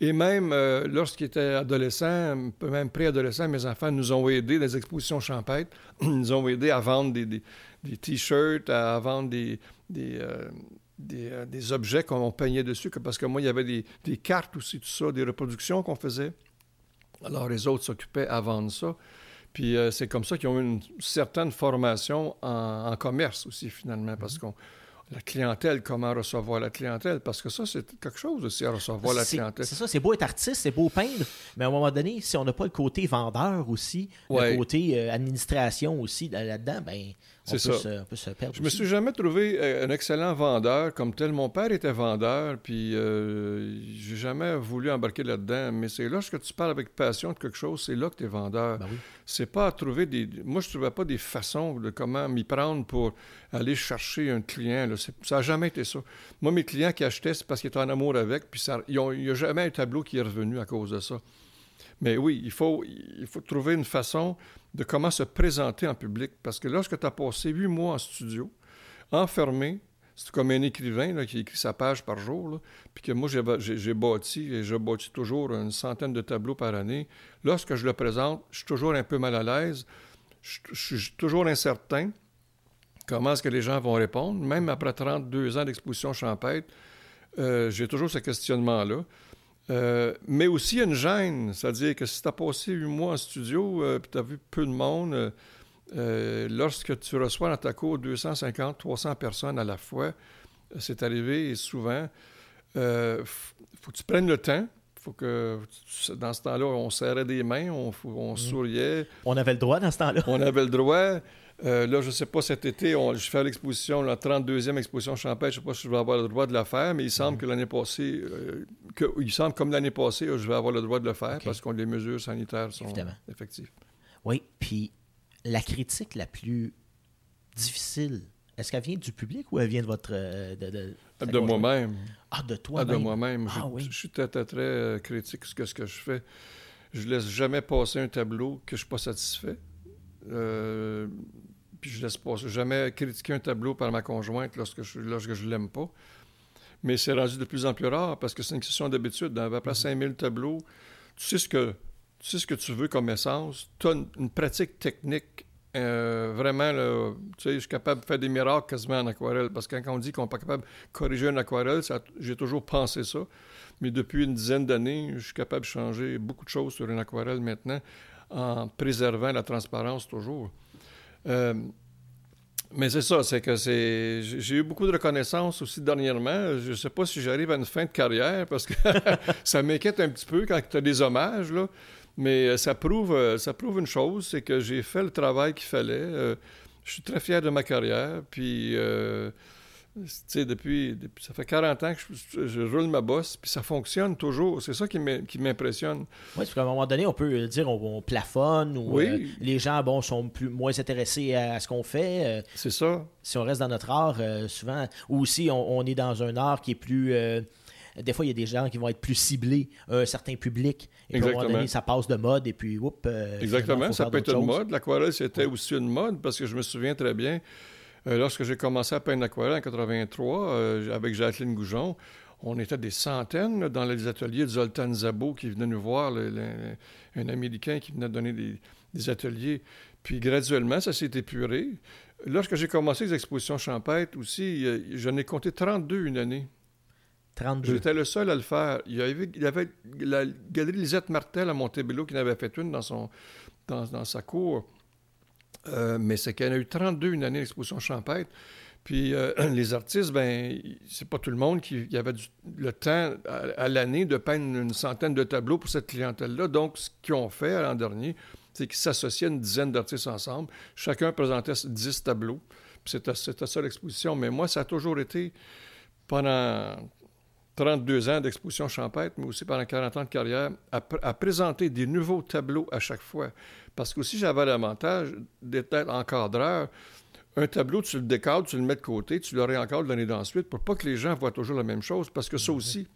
Et même lorsqu'il était adolescent, même préadolescent, mes enfants nous ont aidés dans les expositions champêtres. Ils nous ont aidés à vendre des, T-shirts, à vendre des, euh, des, objets qu'on peignait dessus, parce que moi, il y avait des, cartes aussi, tout ça, des reproductions qu'on faisait. Alors, les autres s'occupaient à vendre ça. Puis euh, c'est comme ça qu'ils ont eu une certaine formation en, en commerce aussi, finalement, parce qu'on la clientèle, comment recevoir la clientèle, parce que ça, c'est quelque chose aussi à recevoir la clientèle. C'est ça, c'est beau être artiste, c'est beau peindre, mais à un moment donné, si on n'a pas le côté vendeur aussi, Ouais. le côté euh, administration aussi là- là-dedans, ben, C'est ça. se, on peut se perdre. Je me aussi. suis jamais trouvé euh, un excellent vendeur comme tel. Mon père était vendeur, puis euh, j'ai jamais voulu embarquer là-dedans. Mais c'est lorsque tu parles avec passion de quelque chose, c'est là que tu es vendeur. Ben oui. C'est pas à trouver des. Moi, je trouvais pas des façons de comment m'y prendre pour aller chercher un client. là. Ça n'a jamais été ça. Moi, mes clients qui achetaient, c'est parce qu'ils étaient en amour avec, puis ça- il n'y a jamais un tableau qui est revenu à cause de ça. Mais oui, il faut, il faut trouver une façon de comment se présenter en public. Parce que lorsque tu as passé huit mois en studio, enfermé, c'est comme un écrivain là, qui écrit sa page par jour, puis que moi, j'ai bâti, et je bâtis toujours une centaine de tableaux par année. Lorsque je le présente, je suis toujours un peu mal à l'aise, je, je suis toujours incertain. Comment est-ce que les gens vont répondre? Même après 32 ans d'exposition champêtre, euh, j'ai toujours ce questionnement-là. Euh, mais aussi une gêne, c'est-à-dire que si tu as passé huit mois en studio euh, puis tu as vu peu de monde, euh, euh, lorsque tu reçois dans ta cour 250, 300 personnes à la fois, euh, c'est arrivé souvent, euh, f- faut que tu prennes le temps. Faut que, dans ce temps-là, on serrait des mains, on, on souriait, On avait le droit dans ce temps-là. on avait le droit. Euh, là, je ne sais pas, cet été, on- je fais l'exposition, la 32e exposition champêtre. Je ne sais pas si je vais avoir le droit de la faire, mais il semble que l'année passée, euh, que, il semble comme l'année passée, je vais avoir le droit de le faire parce que les mesures sanitaires sont Évidemment. effectives. Oui, puis la critique la plus difficile, est-ce qu'elle vient du public ou elle vient de votre... euh, de, moi-même. Ah, de toi Ah, de moi-même. Ah je, oui. je suis très, très, très critique sur ce que je fais. Je laisse jamais passer un tableau que je suis pas satisfait. Euh, puis je laisse passer jamais critiquer un tableau par ma conjointe lorsque je lorsque je l'aime pas. Mais c'est rendu de plus en plus rare parce que c'est une question d'habitude. Dans à peu près 5000 tableaux, tu sais ce que tu sais ce que tu veux comme essence. Tu as une, une pratique technique euh, vraiment, là, tu sais, je suis capable de faire des miracles quasiment en aquarelle. Parce que quand on dit qu'on n'est pas capable de corriger une aquarelle, j'ai toujours pensé ça. Mais depuis une dizaine d'années, je suis capable de changer beaucoup de choses sur une aquarelle maintenant en préservant la transparence toujours. Euh, mais c'est ça, c'est que c'est. J'ai eu beaucoup de reconnaissance aussi dernièrement. Je ne sais pas si j'arrive à une fin de carrière parce que ça m'inquiète un petit peu quand tu as des hommages, là. Mais euh, ça prouve, euh, ça prouve une chose, c'est que j'ai fait le travail qu'il fallait. Je suis très fier de ma carrière. Puis, depuis, depuis- Ça fait 40 ans que je, je roule ma bosse, puis ça fonctionne toujours. C'est ça qui m'im- qui m'impressionne. Oui, parce qu'à un moment donné, on peut euh, dire on, on plafonne ou Oui. euh, les gens bon, sont plus, moins intéressés à, à ce qu'on fait. euh, C'est ça. si on reste dans notre art, euh, souvent, ou si on, on est dans un art qui est plus. des fois, il y a des gens qui vont être plus ciblés à un certain public. Et puis, à un moment donné, ça passe de mode et puis, oups. euh, Exactement, ça peut être une mode. L'aquarelle, c'était aussi une mode parce que je me souviens très bien, lorsque j'ai commencé à peindre l'aquarelle en 83 euh, avec Jacqueline Goujon, on était des centaines dans les ateliers de Zoltan Zabo qui venait nous voir, le- le- un Américain qui venait donner des, des ateliers. Puis graduellement, ça s'est épuré. Lorsque j'ai commencé les expositions champêtres aussi, euh, j'en ai compté 32 une année. 32. J'étais le seul à le faire. Il y avait, il y avait la galerie Lisette Martel à Montebello qui en avait fait une dans, son, dans, dans sa cour. Euh, mais c'est qu'il y en a eu 32 une année d'exposition champêtre. Puis euh, les artistes, ben, c'est pas tout le monde qui, avait le temps à, à l'année de peindre une centaine de tableaux pour cette clientèle-là. Donc, ce qu'ils ont fait l'an dernier, c'est qu'ils s'associaient une dizaine d'artistes ensemble. Chacun présentait 10 tableaux. Puis c'était ça l'exposition. Mais moi, ça a toujours été pendant 32 ans d'exposition champêtre, mais aussi pendant 40 ans de carrière, à, pr- à présenter des nouveaux tableaux à chaque fois. Parce qu'aussi, j'avais l'avantage d'être encadreur. Un tableau, tu le décadres, tu le mets de côté, tu le réencadres l'année d'ensuite pour pas que les gens voient toujours la même chose. Parce que ça aussi,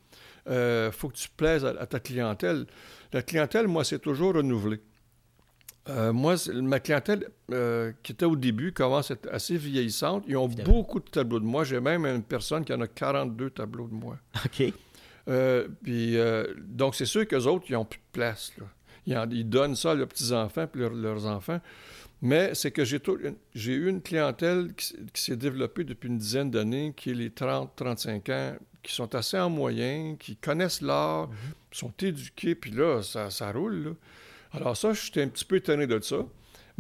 il faut que tu plaises à, à ta clientèle. La clientèle, moi, c'est toujours renouvelé. Euh, moi, ma clientèle euh, qui était au début commence à être assez vieillissante. Ils ont Évidemment. beaucoup de tableaux de moi. J'ai même une personne qui en a 42 tableaux de moi. OK. Euh, puis, donc, c'est sûr qu'eux autres, ils n'ont plus de place. là. Ils, en- ils donnent ça à leurs petits-enfants puis leurs, leurs enfants. Mais c'est que j'ai, eu une clientèle qui, s'est développée depuis une dizaine d'années, qui est les 30-35 ans, qui sont assez en moyen, qui connaissent l'art, sont éduqués, puis là, ça, ça roule. là. Alors ça, j'étais un petit peu étonné de ça.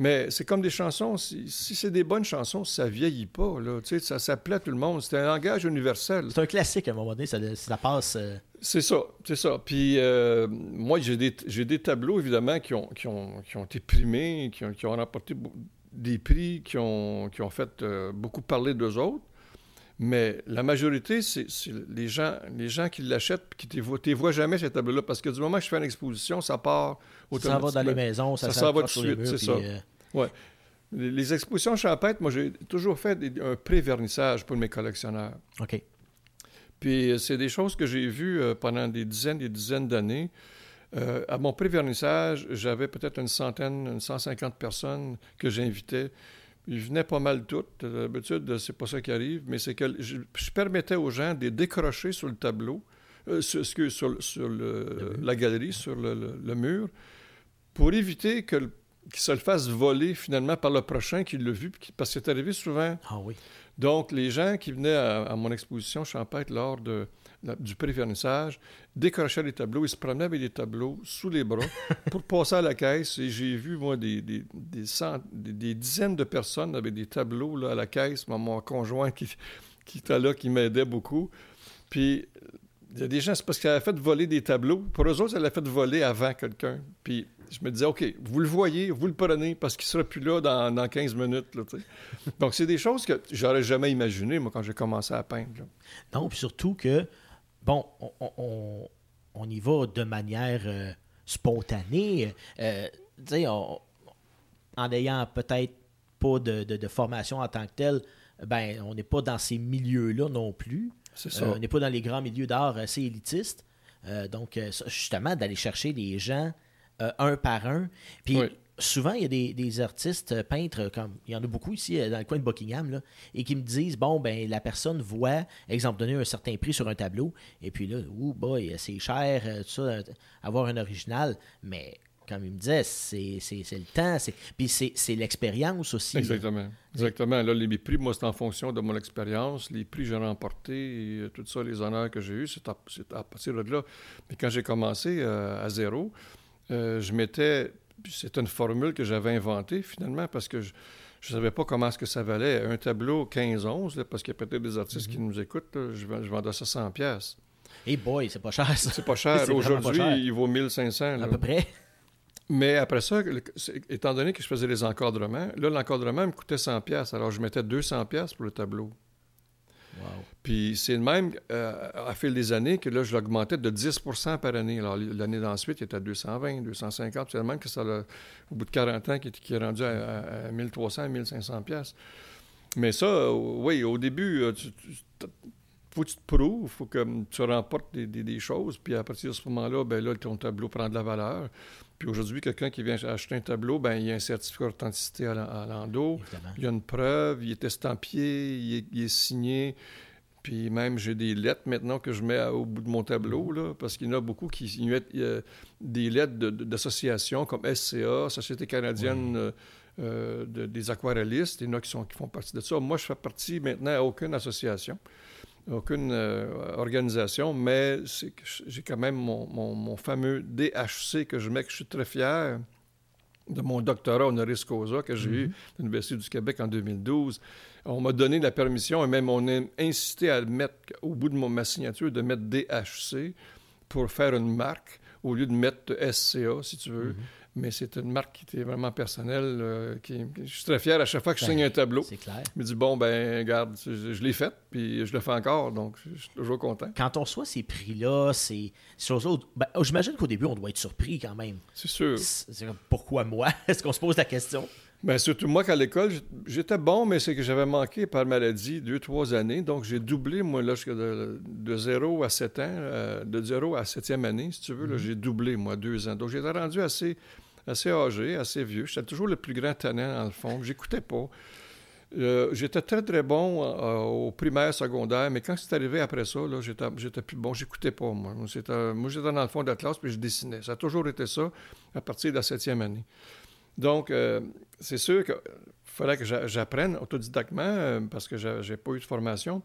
Mais c'est comme des chansons, si, c'est des bonnes chansons, ça vieillit pas. Là, ça, ça plaît à tout le monde. C'est un langage universel. C'est un classique à un moment donné, ça, passe. Euh. C'est ça, c'est ça. Puis euh, moi, j'ai des, des, tableaux, évidemment, qui ont, qui ont, qui ont été primés, qui ont, qui ont remporté des prix, qui ont, qui ont fait euh, beaucoup parler d'eux autres. Mais la majorité, c'est les gens, les gens qui l'achètent qui ne te voient jamais, ces tableaux-là. Parce que du moment que je fais une exposition, ça part automatiquement. Ça va dans les maisons, ça, ça, va tout de suite, c'est ça. Euh, ouais. Les, expositions champêtres, moi, j'ai toujours fait un pré-vernissage pour mes collectionneurs. OK. Puis euh, c'est des choses que j'ai vues euh, pendant des dizaines et des dizaines d'années. à mon pré-vernissage, j'avais peut-être une centaine, une 150 personnes que j'invitais. Ils venaient pas mal toutes. D'habitude, c'est pas ça qui arrive, mais c'est que je, permettais aux gens de décrocher sur le tableau, euh, sur, sur, la galerie, sur le, mur, pour éviter que se le fasse voler finalement par le prochain qui l'a vu, parce que c'est arrivé souvent. Ah oui. Donc, les gens qui venaient à, mon exposition champêtre lors de, du prévernissage, décrochaient les tableaux, ils se promenaient avec des tableaux sous les bras pour passer à la caisse. Et j'ai vu, moi, des, des, des, dizaines de personnes avec des tableaux là, à la caisse. Mon, conjoint qui, qui était là, qui m'aidait beaucoup. Puis, il y a des gens, c'est parce qu'elle a fait voler des tableaux. Pour eux autres, elle a fait voler avant quelqu'un. Puis, je me disais, OK, vous le voyez, vous le prenez, parce qu'il ne sera plus là dans, dans 15 minutes. Là, Donc, c'est des choses que j'aurais jamais imaginées, moi, quand j'ai commencé à peindre. Non, puis surtout que bon, on, y va de manière euh, spontanée. Euh, en ayant peut-être pas de, formation en tant que telle, ben, on n'est pas dans ces milieux-là non plus. Ça. Euh, on n'est pas dans les grands milieux d'art assez élitistes. donc, justement, d'aller chercher les gens un par un. Puis, souvent, il y a des, artistes euh, peintres, comme il y en a beaucoup ici euh, dans le coin de Buckingham, et qui me disent bon, ben la personne voit, exemple, donner un certain prix sur un tableau, et puis là, ouh, boy, c'est cher, euh, tout ça, avoir un original, mais comme il me disait, c'est, le temps, c'est, puis c'est, l'expérience aussi. Exactement. Exactement. Là, les prix, moi, c'est en fonction de mon expérience, les prix que j'ai remportés, et tout ça, les honneurs que j'ai eus, c'est à, partir de là. Mais quand j'ai commencé à zéro, je m'étais c'est une formule que j'avais inventée finalement parce que je ne savais pas comment est-ce que ça valait. Un tableau 15-11, parce qu'il y a peut-être des artistes qui mhm. nous écoutent, je, je vendais ça 100 pièces. Et boy, c'est pas cher ça. C'est pas cher. Aujourd'hui, il vaut 1500. À peu près. Mais après ça, étant donné que je faisais les encadrements, là, l'encadrement me coûtait 100 pièces. Alors, je mettais 200 pièces pour le tableau. Puis c'est le même euh, à fil des années que là, je l'augmentais de 10% par année. Alors l'année d'ensuite, il était à 220, 250. C'est le même que ça, au bout de 40 ans, qui, est rendu à, 1300, 1500 pièces. Mais ça, euh, oui, au début, euh, tu, faut que tu te prouves, il faut que tu remportes des, choses, puis à partir de ce moment-là, ben là, ton tableau prend de la valeur. Puis aujourd'hui, quelqu'un qui vient acheter un tableau, ben il y a un certificat d'authenticité à l'endos, il y a une preuve, il est estampillé, il est signé. Puis même, j'ai des lettres maintenant que je mets au bout de mon tableau, là, parce qu'il y en a beaucoup qui mettent des lettres d'associations comme SCA, Société canadienne euh, euh, des aquarellistes. Il y en a qui, sont, qui font partie de ça. Moi, je fais partie maintenant à aucune association, aucune euh, organisation, mais j'ai quand même mon, mon, fameux DHC que je mets, que je suis très fier de mon doctorat honoris causa que j'ai eu mm-hmm. à l'Université du Québec en 2012 on m'a donné la permission et même on a incité à mettre, au bout de ma signature, de mettre DHC pour faire une marque au lieu de mettre SCA, si tu veux. Mhm. Mais c'est une marque qui était vraiment personnelle. Euh, qui, je suis très fier à chaque fois que je signe un tableau. C'est clair. Je me dis, bon, ben, regarde, je, l'ai fait, puis je le fais encore, donc je suis toujours content. Quand on reçoit ces prix-là, c'est ben, j'imagine qu'au début, on doit être surpris quand même. C'est sûr. pourquoi moi? Est-ce qu'on se pose la question? Bien, surtout moi qu'à l'école, j'étais bon, mais c'est que j'avais manqué par maladie deux, trois années. Donc, j'ai doublé, moi, là, de, de 0 à 7 ans, euh, de 0 à 7e année, si tu veux, mm-hmm. j'ai doublé, moi, deux ans. Donc, j'étais rendu assez, assez âgé, assez vieux. J'étais toujours le plus grand talent, dans le fond. J'écoutais pas. Euh, j'étais très, très bon euh, au primaire, secondaire, mais quand c'est arrivé après ça, là, j'étais, plus bon. J'écoutais pas, moi. moi, j'étais dans le fond de la classe, puis je dessinais. Ça a toujours été ça à partir de la septième année. Donc, euh, c'est sûr qu'il fallait que j'apprenne autodidactement euh, parce que je n'ai pas eu de formation.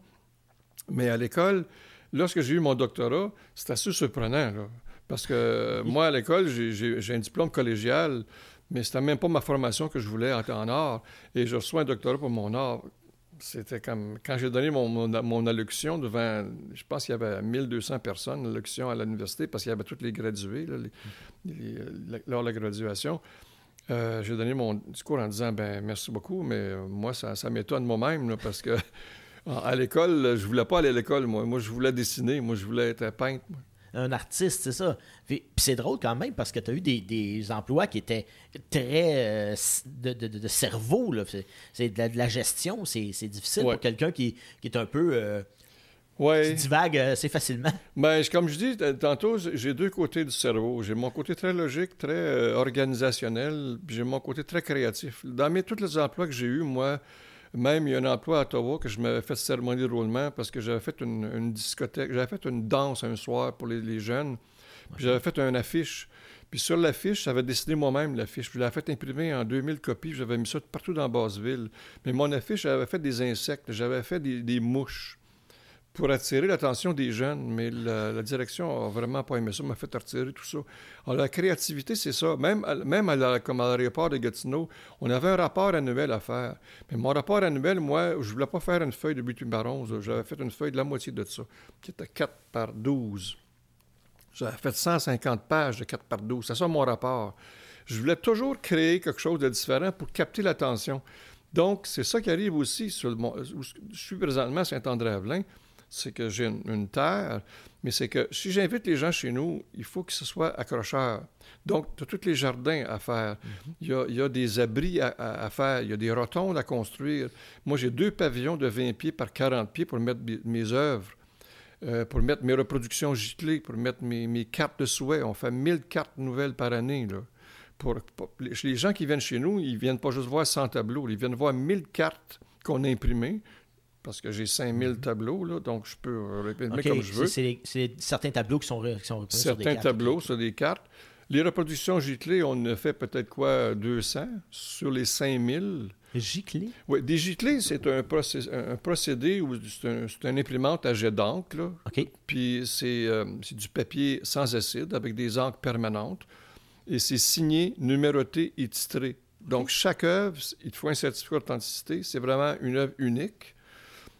Mais à l'école, lorsque j'ai eu mon doctorat, c'était assez surprenant. Parce que moi, à l'école, j'ai un diplôme collégial, Mais c'était même pas ma formation que je voulais en, en art. Et je reçois un doctorat pour mon art. C'était comme quand j'ai donné mon, mon, allocution devant, je pense qu'il y avait 1200 personnes, allocution à l'université, parce qu'il y avait tous les gradués lors de la graduation. Euh, j'ai donné mon discours en disant ben merci beaucoup, mais euh, moi, ça, ça m'étonne moi-même, parce que à l'école, je voulais pas aller à l'école, moi. Moi, je voulais dessiner, moi, je voulais être peintre. Un artiste, c'est ça. Puis, c'est drôle quand même parce que tu as eu des, emplois qui étaient très euh, de, cerveau. C'est de, la gestion. C'est difficile pour quelqu'un qui, est un peu. Ouais. Qui divague assez facilement. Ben, comme je dis tantôt, j'ai deux côtés du cerveau. J'ai mon côté très logique, très euh, organisationnel, puis j'ai mon côté très créatif. Dans mes, tous les emplois que j'ai eus, moi, même il y a un emploi à Ottawa que je m'avais fait cérémonie de roulement parce que j'avais fait une, discothèque, j'avais fait une danse un soir pour les, jeunes, puis j'avais fait une affiche. Puis sur l'affiche, j'avais dessiné moi-même l'affiche. Puis je l'avais fait imprimer en 2000 copies. J'avais mis ça partout dans Basseville. Mais mon affiche, j'avais fait des insectes, j'avais fait des mouches pour attirer l'attention des jeunes, mais la, direction a vraiment pas aimé ça, m'a fait retirer tout ça. Alors, la créativité, c'est ça. Même, même à comme à l'aéroport de Gatineau, on avait un rapport annuel à faire. Mais mon rapport annuel, moi, je voulais pas faire une feuille de baron. J'avais fait une feuille de la moitié de ça, qui était 4 par 12. J'avais fait 150 pages de 4 par 12. C'est ça mon rapport. Je voulais toujours créer quelque chose de différent pour capter l'attention. Donc, c'est ça qui arrive aussi sur le, je suis présentement à Saint-André-Avelin c'est que j'ai une, terre, mais c'est que si j'invite les gens chez nous, il faut que ce soit accrocheur. Donc, tu as tous les jardins à faire. Mm-hmm. il, y a, des abris à, faire. Il y a des rotondes à construire. Moi, j'ai deux pavillons de 20 pieds par 40 pieds pour mettre mes, œuvres, euh, pour mettre mes reproductions giclées, pour mettre mes, cartes de souhait. On fait 1000 cartes nouvelles par année. Là. Pour, les gens qui viennent chez nous, ils viennent pas juste voir 100 tableaux, ils viennent voir 1000 cartes qu'on a imprimées, parce que j'ai 5000 mhm. tableaux, là, donc je peux répéter comme je veux. C'est certains tableaux qui sont, qui sont Certains sur des tableaux sur des cartes. Les reproductions giclées, on a fait peut-être quoi, 200 sur les 5000. Giclées? Oui, des giclées, c'est un, un, procédé où c'est un, imprimante à jet d'encre. OK. Puis euh, c'est du papier sans acide avec des encres permanentes. Et c'est signé, numéroté et titré. Donc, chaque œuvre, il faut un certificat d'authenticité. C'est vraiment une œuvre unique.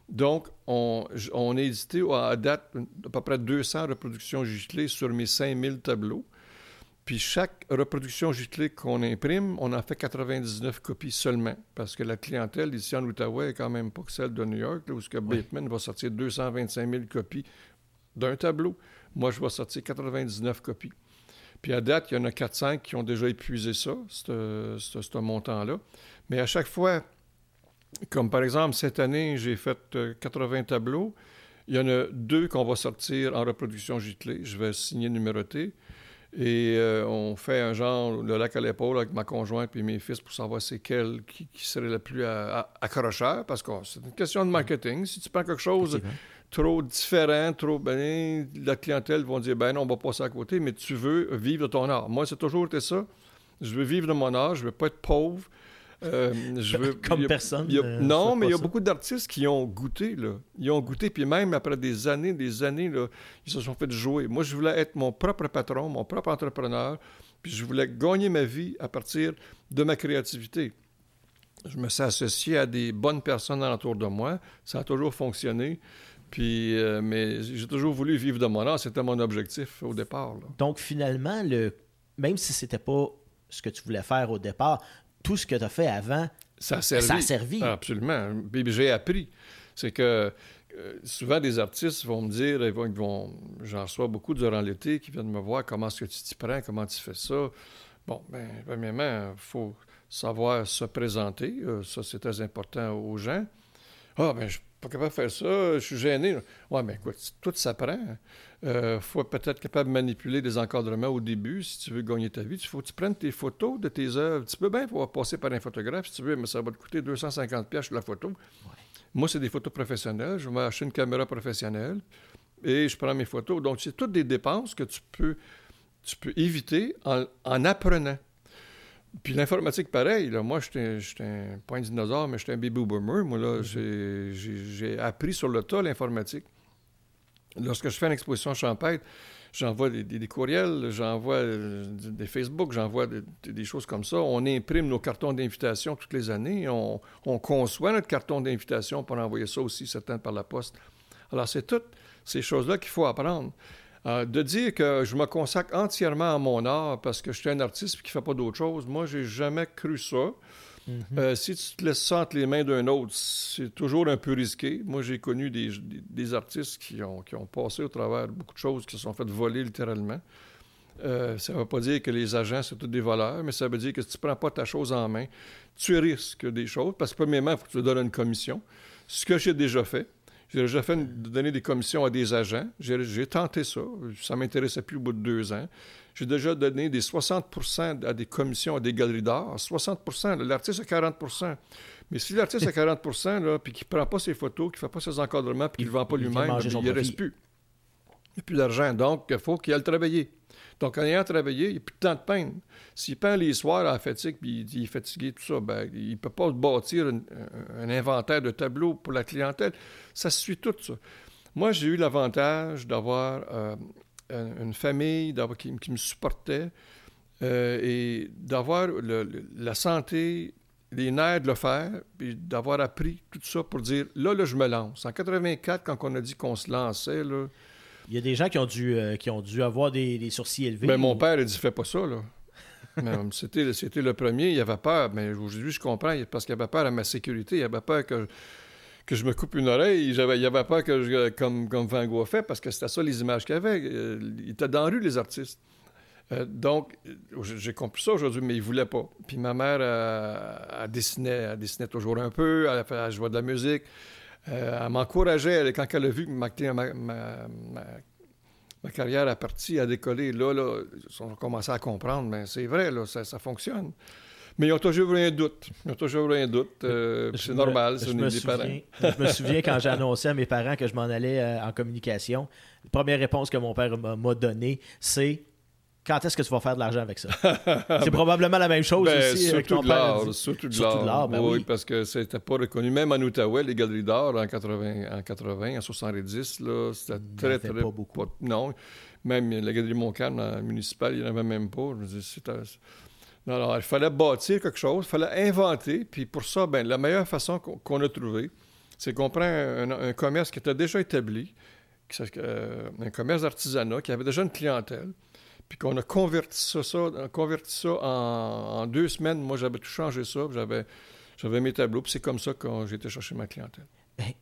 Donc, on, on a édité à date à peu près 200 reproductions giclées sur mes 5000 tableaux. Puis chaque reproduction giclée qu'on imprime, on en fait 99 copies seulement. Parce que la clientèle ici en Outaouais est quand même pas que celle de New York, où ce que Bateman va sortir 225 000 copies d'un tableau. Moi, je vais sortir 99 copies. Puis à date, il y en a 400 qui ont déjà épuisé ça, ce montant-là. Mais à chaque fois comme par exemple, cette année, j'ai fait 80 euh, tableaux. Il y en a deux qu'on va sortir en reproduction giclée. Je vais signer numéroté. Et euh, on fait un genre, le lac à l'épaule avec ma conjointe et mes fils pour savoir c'est quel qui, serait le plus accrocheur, parce que c'est une question de marketing. Si tu prends quelque chose trop différent, trop ben, la clientèle va dire ben non, on va passer à côté, mais tu veux vivre de ton art. Moi, c'est toujours été ça. Je veux vivre de mon art, je veux pas être pauvre. Euh, je veux, Comme personne. Euh, non, mais il y a beaucoup d'artistes qui ont goûté. Là. Ils ont goûté, puis même après des années, des années, là, ils se sont fait jouer. Moi, je voulais être mon propre patron, mon propre entrepreneur, puis je voulais gagner ma vie à partir de ma créativité. Je me suis associé à des bonnes personnes autour de moi. Ça a toujours fonctionné. Puis, euh, mais j'ai toujours voulu vivre de mon art. C'était mon objectif au départ. Donc, finalement, le, même si c'était pas ce que tu voulais faire au départ, tout ce que tu as fait avant, ça a servi. Ça a servi. Absolument. j'ai appris. C'est que euh, souvent des artistes vont me dire, ils vont, j'en reçois beaucoup durant l'été qui viennent me voir comment est-ce que tu t'y prends, comment tu fais ça? Bon, bien, premièrement, il faut savoir se présenter. Euh, ça, c'est très important aux gens. Ah, ben, je pas capable de faire ça, je suis gêné. Oui, mais écoute, tout s'apprend. Il euh, faut peut-être capable de manipuler des encadrements au début si tu veux gagner ta vie. Il faut que tu prennes tes photos de tes œuvres. Tu peux bien pouvoir passer par un photographe si tu veux, mais ça va te coûter 250 pièces la photo. Moi, c'est des photos professionnelles. Je vais acheter une caméra professionnelle et je prends mes photos. Donc, c'est toutes des dépenses que tu peux, tu peux éviter en, en apprenant. Puis l'informatique, pareil. Là, moi, j'étais un point dinosaure, mais j'étais un baby boomer. Moi, là, mhm. j'ai appris sur le tas l'informatique. Lorsque je fais une exposition champêtre, j'envoie des, courriels, j'envoie euh, des Facebook, j'envoie des, choses comme ça. On imprime nos cartons d'invitation toutes les années. On, conçoit notre carton d'invitation pour envoyer ça aussi, certains par la poste. Alors, c'est toutes ces choses-là qu'il faut apprendre. Euh, de dire que je me consacre entièrement à mon art parce que je suis un artiste qui ne fait pas d'autre chose, moi, j'ai jamais cru ça. Mhm. Euh, si tu te laisses ça entre les mains d'un autre, c'est toujours un peu risqué. Moi, j'ai connu des, artistes qui ont, qui ont, passé au travers beaucoup de choses qui se sont fait voler littéralement. Euh, ça ne veut pas dire que les agents, c'est tous des voleurs, mais ça veut dire que si tu ne prends pas ta chose en main, tu risques des choses. Parce que, premièrement, il faut que tu te donnes une commission. Ce que j'ai déjà fait. J'ai déjà fait donner des commissions à des agents. J'ai tenté ça. Ça m'intéressait plus au bout de deux ans. J'ai déjà donné des 60% à des commissions à des galeries d'art. 60% l'artiste a 40% Mais si l'artiste a 40 là, puis qu'il ne prend pas ses photos, qu'il ne fait pas ses encadrements, puis qu'il ne vend pas lui-même, il ne reste plus. Il n'y a plus d'argent. Donc, il faut qu'il aille travailler. Donc, en ayant travaillé, il n'y a plus de de peindre. S'il peint les soirs à fatigue, puis il est fatigué, tout ça, ben, il ne peut pas bâtir un, inventaire de tableaux pour la clientèle. Ça suit tout ça. Moi, j'ai eu l'avantage d'avoir euh, une famille qui, qui, me supportait euh, et d'avoir la santé, les nerfs de le faire, puis d'avoir appris tout ça pour dire là, là, je me lance. En 84, quand on a dit qu'on se lançait, là, il y a des gens qui ont dû, euh, qui ont dû avoir des, sourcils élevés. Mais ben, mon père, il dit fais pas ça, là. c'était, c'était le premier, il avait peur. Mais aujourd'hui, je comprends, parce qu'il avait peur à ma sécurité. Il avait peur que, que je me coupe une oreille. Il avait, il avait peur que je, comme, comme Van Gogh fait, parce que c'était ça les images qu'il avait. Euh, il était dans la rue, les artistes. Euh, donc, j'ai compris ça aujourd'hui, mais il voulait pas. Puis ma mère, elle, dessinait, dessinait toujours un peu, elle, elle jouait de la musique. Euh, elle m'encourageait quand elle a vu que ma, ma, carrière a parti, a décollé. Là, là, ils ont commencé à comprendre, mais c'est vrai, là, ça, ça, fonctionne. Mais ils ont toujours eu un doute. Ils ont toujours eu un doute. Euh, c'est normal, c'est des parents. je me souviens quand j'ai annoncé à mes parents que je m'en allais euh, en communication, la première réponse que mon père m'a donnée, c'est quand est-ce que tu vas faire de l'argent avec ça? c'est probablement la même chose ben, aussi. Surtout de l'art. Surtout de l'art. Ben oui, parce que c'était pas reconnu. Même en Outaouais, les galeries d'art en 80, en 80, en 70, là, c'était très, très... pas beaucoup. non. Même la galerie Montcalm municipale, il n'y en avait même pas. non, alors, il fallait bâtir quelque chose, il fallait inventer. Puis pour ça, ben, la meilleure façon qu'on a trouvée, c'est qu'on prend un, commerce qui était déjà établi, euh, un commerce d'artisanat, qui avait déjà une clientèle, puis qu'on a converti ça, ça, converti ça en, deux semaines. Moi, j'avais tout changé ça. J'avais, j'avais mes tableaux. Puis c'est comme ça que j'ai été chercher ma clientèle. Ben,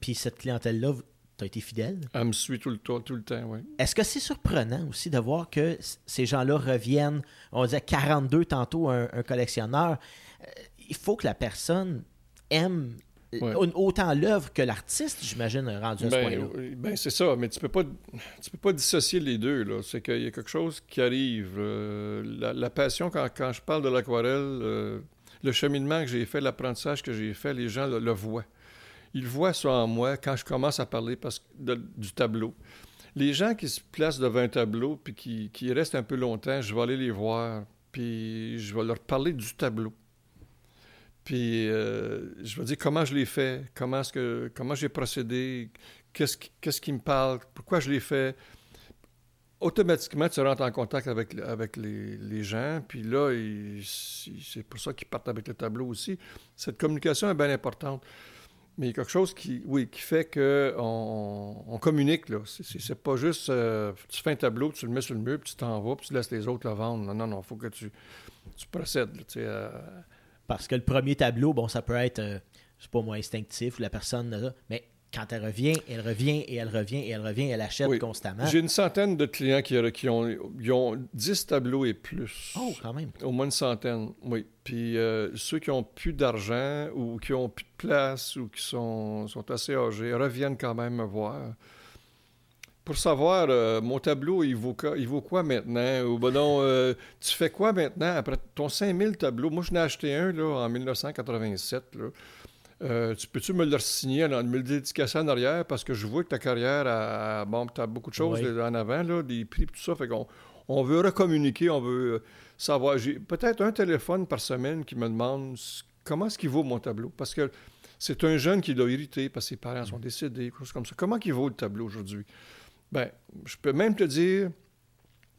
puis cette clientèle-là, tu as été fidèle? Elle me suit tout le, temps, tout le temps, oui. Est-ce que c'est surprenant aussi de voir que ces gens-là reviennent, on disait 42 tantôt, un, un collectionneur. Euh, il faut que la personne aime Autant l'œuvre que l'artiste, j'imagine, rendu à ce ben, point-là. Ben, c'est ça, mais tu peux pas, tu peux pas dissocier les deux. Là. C'est qu'il y a quelque chose qui arrive. Euh, la, passion, quand, quand, je parle de l'aquarelle, euh, le cheminement que j'ai fait, l'apprentissage que j'ai fait, les gens le, voient. Ils voient ça en moi quand je commence à parler parce, du tableau. Les gens qui se placent devant un tableau puis qui, qui restent un peu longtemps, je vais aller les voir, puis je vais leur parler du tableau. Puis euh, je vais dire comment je l'ai fait, comment, est-ce que, comment j'ai procédé, qu'est-ce qui, qu'est-ce qui me parle, pourquoi je l'ai fait? Automatiquement, tu rentres en contact avec, avec les, les gens, puis là, c'est pour ça qu'ils partent avec le tableau aussi. Cette communication est bien importante. Mais il y a quelque chose qui, oui, qui fait qu'on on communique. Là. C'est, pas juste euh, tu fais un tableau, tu le mets sur le mur, puis tu t'en vas, puis tu laisses les autres le vendre. Non, non, non, il faut que tu, tu procèdes. sais, parce que le premier tableau, bon, ça peut être, euh, je sais pas moi, instinctif, ou la personne, mais quand elle revient, elle revient et elle revient et elle revient, elle achète constamment. J'ai une centaine de clients qui, qui, ont, ont 10 tableaux et plus. Oh, quand même. Au moins une centaine, oui. Puis euh, ceux qui ont plus d'argent ou qui ont plus de place ou qui sont, sont assez âgés reviennent quand même me voir pour savoir, euh, mon tableau, il vaut, quoi, il vaut quoi maintenant? Ou ben non, euh, tu fais quoi maintenant? Après ton 5000 tableaux? Moi, je n'ai acheté un là, en 1987. Là. Euh, tu peux-tu me le signer, me le dédicacer en arrière? Parce que je vois que ta carrière a, bon, tu as beaucoup de choses en avant, là, des prix, tout ça. Fait qu'on on veut recommuniquer, on veut savoir. J'ai peut-être un téléphone par semaine qui me demande comment est-ce qu'il vaut mon tableau? Parce que c'est un jeune qui doit irriter parce que ses parents sont décédés, choses comme ça. Comment il vaut le tableau aujourd'hui? Ben, je peux même te dire,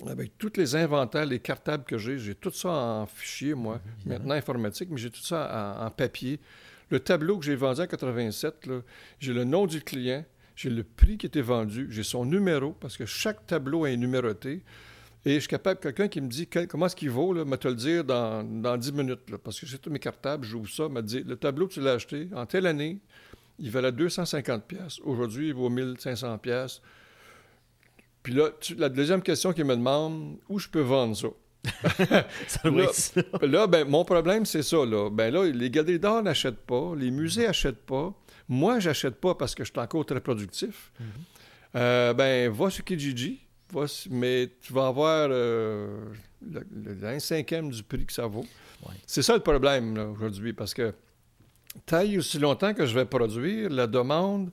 avec tous les inventaires, les cartables que j'ai, j'ai tout ça en fichier, moi, maintenant informatique, mais j'ai tout ça en, papier. Le tableau que j'ai vendu en 87, j'ai le nom du client, j'ai le prix qui était vendu, j'ai son numéro, parce que chaque tableau est numéroté. Et je suis capable, quelqu'un qui me dit comment est-ce qu'il vaut, là, me te le dire dans, dans 10 minutes, parce que j'ai tous mes cartables, j'ouvre ça, me dit le tableau que tu l'as acheté en telle année, il valait 250 pièces. Aujourd'hui, il vaut 1500 pièces. Puis là, la deuxième question qu'il me demande, où je peux vendre ça? ça là, ça. là, ben, mon problème, c'est ça. Là. Ben là, les galeries d'art n'achètent pas, les musées n'achètent pas. Moi, j'achète pas parce que je suis encore très productif. Mm-hmm. Euh, ben, va sur Kijiji, mais tu vas avoir euh, le, cinquième du prix que ça vaut. C'est ça le problème aujourd'hui, parce que taille aussi longtemps que je vais produire, la demande,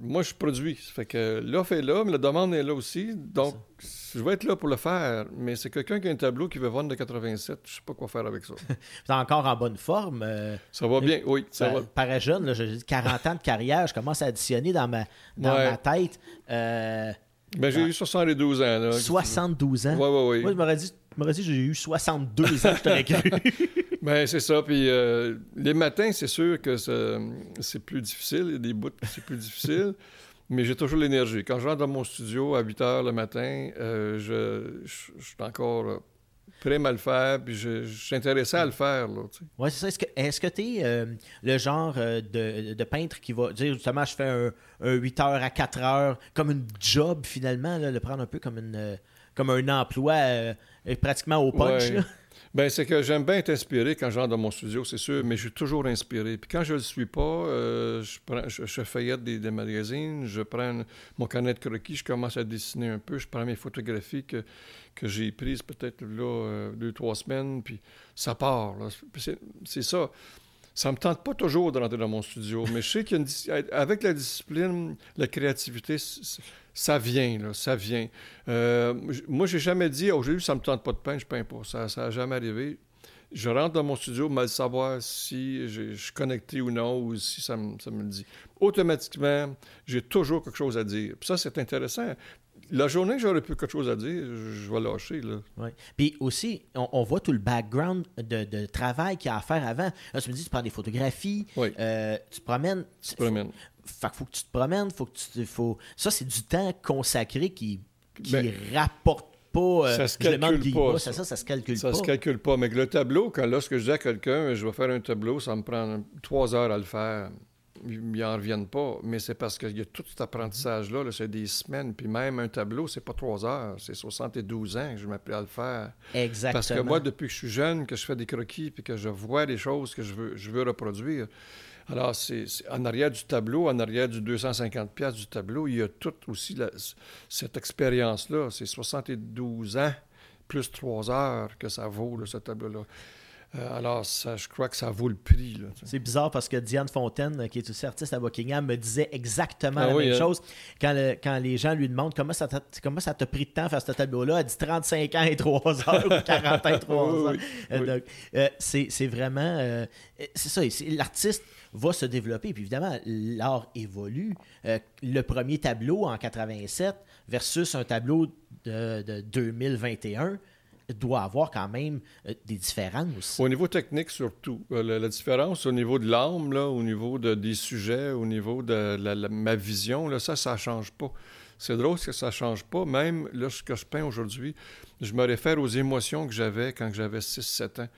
moi je produis. Ça fait que l'offre est là, mais la demande est là aussi. Donc, je vais être là pour le faire, mais c'est quelqu'un qui a un tableau qui veut vendre de 87. Je sais pas quoi faire avec ça. tu es encore en bonne forme. Euh, ça va bien, oui. Ça ben, va. Paraît jeune, j'ai 40 ans de carrière, je commence à additionner dans ma, dans ma tête. Euh, ben, j'ai eu 72 ans. Là. 72 ans? Oui, oui, oui. Moi, je m'aurais dit, dit j'ai eu 62 ans, je t'aurais cru. ben, c'est ça. Puis euh, les matins, c'est sûr que c'est plus difficile. Il y a des bouts c'est plus difficile. mais j'ai toujours l'énergie. Quand je rentre dans mon studio à 8 heures le matin, euh, je, suis encore prêt à le faire, puis je, suis intéressé à le faire. Oui, c'est ça. Est-ce que tu es euh, le genre euh, de, peintre qui va dire justement, je fais un, 8 heures à 4 heures, comme une job finalement, le prendre un peu comme, une, euh, comme un emploi pratiquement au punch? Ben, c'est que j'aime bien être inspiré quand j'entre dans mon studio, c'est sûr, mais je suis toujours inspiré. Puis quand je ne le suis pas, euh, je, prends, je, feuillette des, magazines, je prends mon carnet de croquis, je commence à dessiner un peu, je prends mes photographies que, que j'ai prises peut-être là euh, deux, trois semaines, puis ça part. C'est ça. Ça me tente pas toujours de rentrer dans mon studio, mais je sais qu'avec la discipline, la créativité, ça vient, là, ça vient. Euh, moi, j'ai jamais dit, aujourd'hui, ça me tente pas de peindre, je peins pas. Ça n'a jamais arrivé. Je rentre dans mon studio, mal savoir si je, suis connecté ou non, ou si ça me, ça me le dit. Automatiquement, j'ai toujours quelque chose à dire. Ça, c'est intéressant. La journée que j'aurais plus quelque chose à dire, je, vais lâcher. Là. Ouais. Puis aussi, on, voit tout le background de, travail qu'il y a à faire avant. Là, tu me dis, tu prends des photographies, euh, tu te promènes. Tu te promènes. Fait faut que tu te promènes, faut que tu. Faut... Ça, c'est du temps consacré qui, qui ben, rapporte pas. Euh, ça se calcule pas. Ça, ça, ça, se calcule pas. Ça se calcule pas. Mais le tableau, quand lorsque je dis à quelqu'un, je vais faire un tableau, ça me prend trois heures à le faire. Ils n'en reviennent pas. Mais c'est parce qu'il y a tout cet apprentissage-là. -là, c'est des semaines. Puis même un tableau, c'est pas trois heures. C'est 72 ans que je m'appelle à le faire. Exactement. Parce que moi, depuis que je suis jeune, que je fais des croquis, puis que je vois des choses que je veux, je veux reproduire, alors, c'est, en arrière du tableau, en arrière du 250 pièces du tableau, il y a toute aussi cette expérience-là. C'est 72 ans plus 3 heures que ça vaut, ce tableau-là. Euh, alors, ça, je crois que ça vaut le prix. C'est bizarre parce que Diane Fontaine, qui est aussi artiste à Buckingham, me disait exactement ah la même hein? chose. Quand, quand, les gens lui demandent comment ça t'a, comment ça t'a pris de temps à faire ce tableau-là, elle dit 35 ans et 3 heures ou 40 ans et 3 heures. Donc, euh, c'est, c'est vraiment. Euh, c'est ça, l'artiste va se développer. Puis évidemment, l'art évolue. le premier tableau en 87 versus un tableau de, de 2021 doit avoir quand même euh, des différences. Au niveau technique, surtout. Euh, la, différence au niveau de l'âme, au niveau de, des sujets, au niveau de ma vision, là, ça, ça ne change pas. C'est drôle que ça ne change pas. Même lorsque je peins aujourd'hui, je me réfère aux émotions que j'avais quand j'avais 6-7 ans.